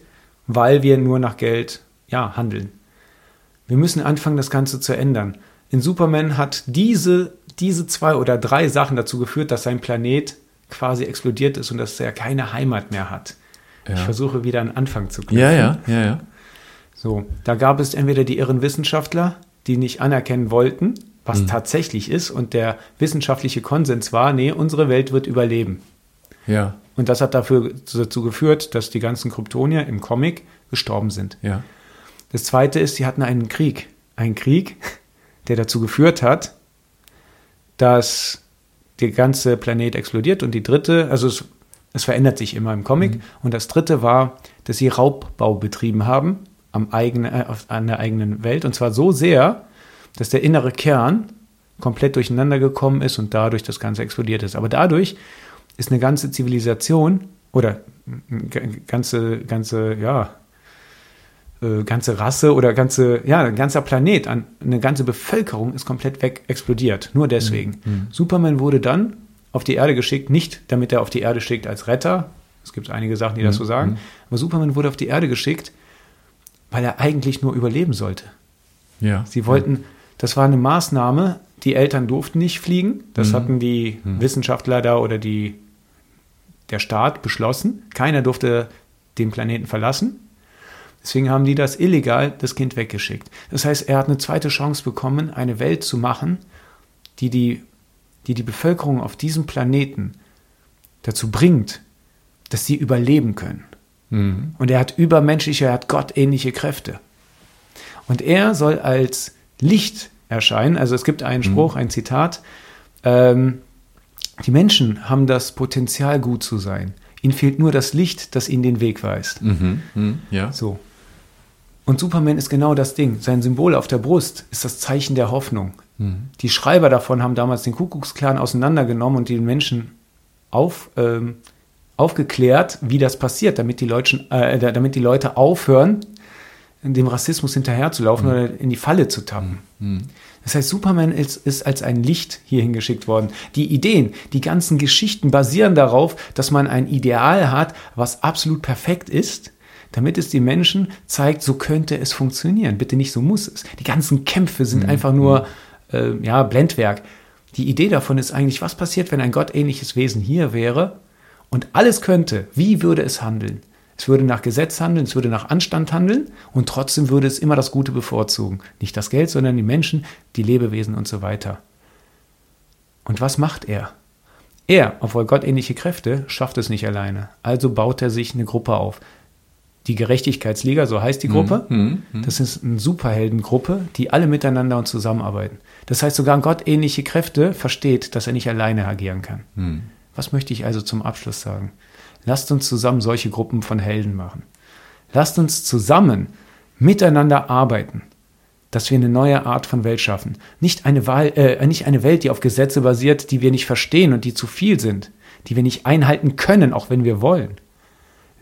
weil wir nur nach Geld ja, handeln. Wir müssen anfangen, das Ganze zu ändern. In Superman hat diese, diese zwei oder drei Sachen dazu geführt, dass sein Planet quasi explodiert ist und dass er keine Heimat mehr hat. Ja. Ich versuche wieder einen Anfang zu knüpfen. ja, ja, ja, ja. So, da gab es entweder die irren Wissenschaftler, die nicht anerkennen wollten, was Mhm. tatsächlich ist, und der wissenschaftliche Konsens war, nee, unsere Welt wird überleben. Ja, Und das hat dafür, dazu geführt, dass die ganzen Kryptonier im Comic gestorben sind. ja. Das zweite ist, sie hatten einen Krieg. Einen Krieg, der dazu geführt hat, dass der ganze Planet explodiert. Und die dritte, also es, es verändert sich immer im Comic. Und das dritte war, dass sie Raubbau betrieben haben am eigenen, äh, an der eigenen Welt. Und zwar so sehr, dass der innere Kern komplett durcheinander gekommen ist und dadurch das Ganze explodiert ist. Aber dadurch ist eine ganze Zivilisation oder eine ganze, ganze, ja, äh, ganze Rasse oder ganze, ja, ein ganzer Planet, an, eine ganze Bevölkerung ist komplett weg explodiert. Nur deswegen. Superman wurde dann auf die Erde geschickt, nicht damit er auf die Erde schickt als Retter. Es gibt einige Sachen, die das so sagen. Aber Superman wurde auf die Erde geschickt, weil er eigentlich nur überleben sollte. Ja. Sie wollten, das war eine Maßnahme, die Eltern durften nicht fliegen. Das Mhm. hatten die Wissenschaftler da oder die, der Staat beschlossen. Keiner durfte den Planeten verlassen. Deswegen haben die das illegal, das Kind weggeschickt. Das heißt, er hat eine zweite Chance bekommen, eine Welt zu machen, die die, die, die Bevölkerung auf diesem Planeten dazu bringt, dass sie überleben können. Mhm. Und er hat übermenschliche, er hat gottähnliche Kräfte. Und er soll als Licht erscheinen. Also es gibt einen Spruch, ein Zitat. Ähm, die Menschen haben das Potenzial, gut zu sein. Ihnen fehlt nur das Licht, das ihnen den Weg weist. Mhm. Mhm. Ja. So. Und Superman ist genau das Ding. Sein Symbol auf der Brust ist das Zeichen der Hoffnung. Die Schreiber davon haben damals den Kuckucksklan auseinandergenommen und den Menschen auf, ähm, aufgeklärt, wie das passiert, damit die, Leute, äh, damit die Leute aufhören, dem Rassismus hinterherzulaufen oder in die Falle zu tappen. Das heißt, Superman ist, ist als ein Licht hier hingeschickt worden. Die Ideen, die ganzen Geschichten basieren darauf, dass man ein Ideal hat, was absolut perfekt ist, damit es den Menschen zeigt, so könnte es funktionieren. Bitte nicht, so muss es. Die ganzen Kämpfe sind einfach nur äh, ja, Blendwerk. Die Idee davon ist eigentlich, was passiert, wenn ein gottähnliches Wesen hier wäre und alles könnte, wie würde es handeln? Es würde nach Gesetz handeln, es würde nach Anstand handeln und trotzdem würde es immer das Gute bevorzugen. Nicht das Geld, sondern die Menschen, die Lebewesen und so weiter. Und was macht er? Er, obwohl gottähnliche Kräfte, schafft es nicht alleine. Also baut er sich eine Gruppe auf. Die Gerechtigkeitsliga, so heißt die Gruppe. Das ist eine Superheldengruppe, die alle miteinander und zusammenarbeiten. Das heißt, sogar gottähnliche Kräfte versteht, dass er nicht alleine agieren kann. Was möchte ich also zum Abschluss sagen? Lasst uns zusammen solche Gruppen von Helden machen. Lasst uns zusammen miteinander arbeiten, dass wir eine neue Art von Welt schaffen. Nicht eine, Wahl, äh, nicht eine Welt, die auf Gesetze basiert, die wir nicht verstehen und die zu viel sind, die wir nicht einhalten können, auch wenn wir wollen.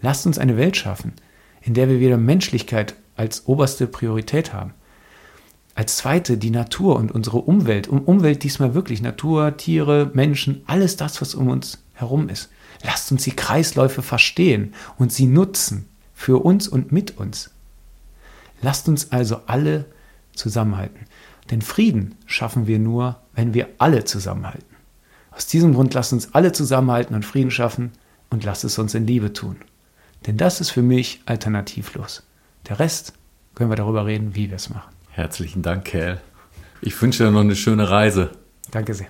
Lasst uns eine Welt schaffen, in der wir wieder Menschlichkeit als oberste Priorität haben. Als zweite die Natur und unsere Umwelt. Um Umwelt diesmal wirklich Natur, Tiere, Menschen, alles das, was um uns herum ist. Lasst uns die Kreisläufe verstehen und sie nutzen für uns und mit uns. Lasst uns also alle zusammenhalten. Denn Frieden schaffen wir nur, wenn wir alle zusammenhalten. Aus diesem Grund lasst uns alle zusammenhalten und Frieden schaffen und lasst es uns in Liebe tun. Denn das ist für mich alternativlos. Der Rest können wir darüber reden, wie wir es machen. Herzlichen Dank, Kerl. Ich wünsche dir noch eine schöne Reise. Danke sehr.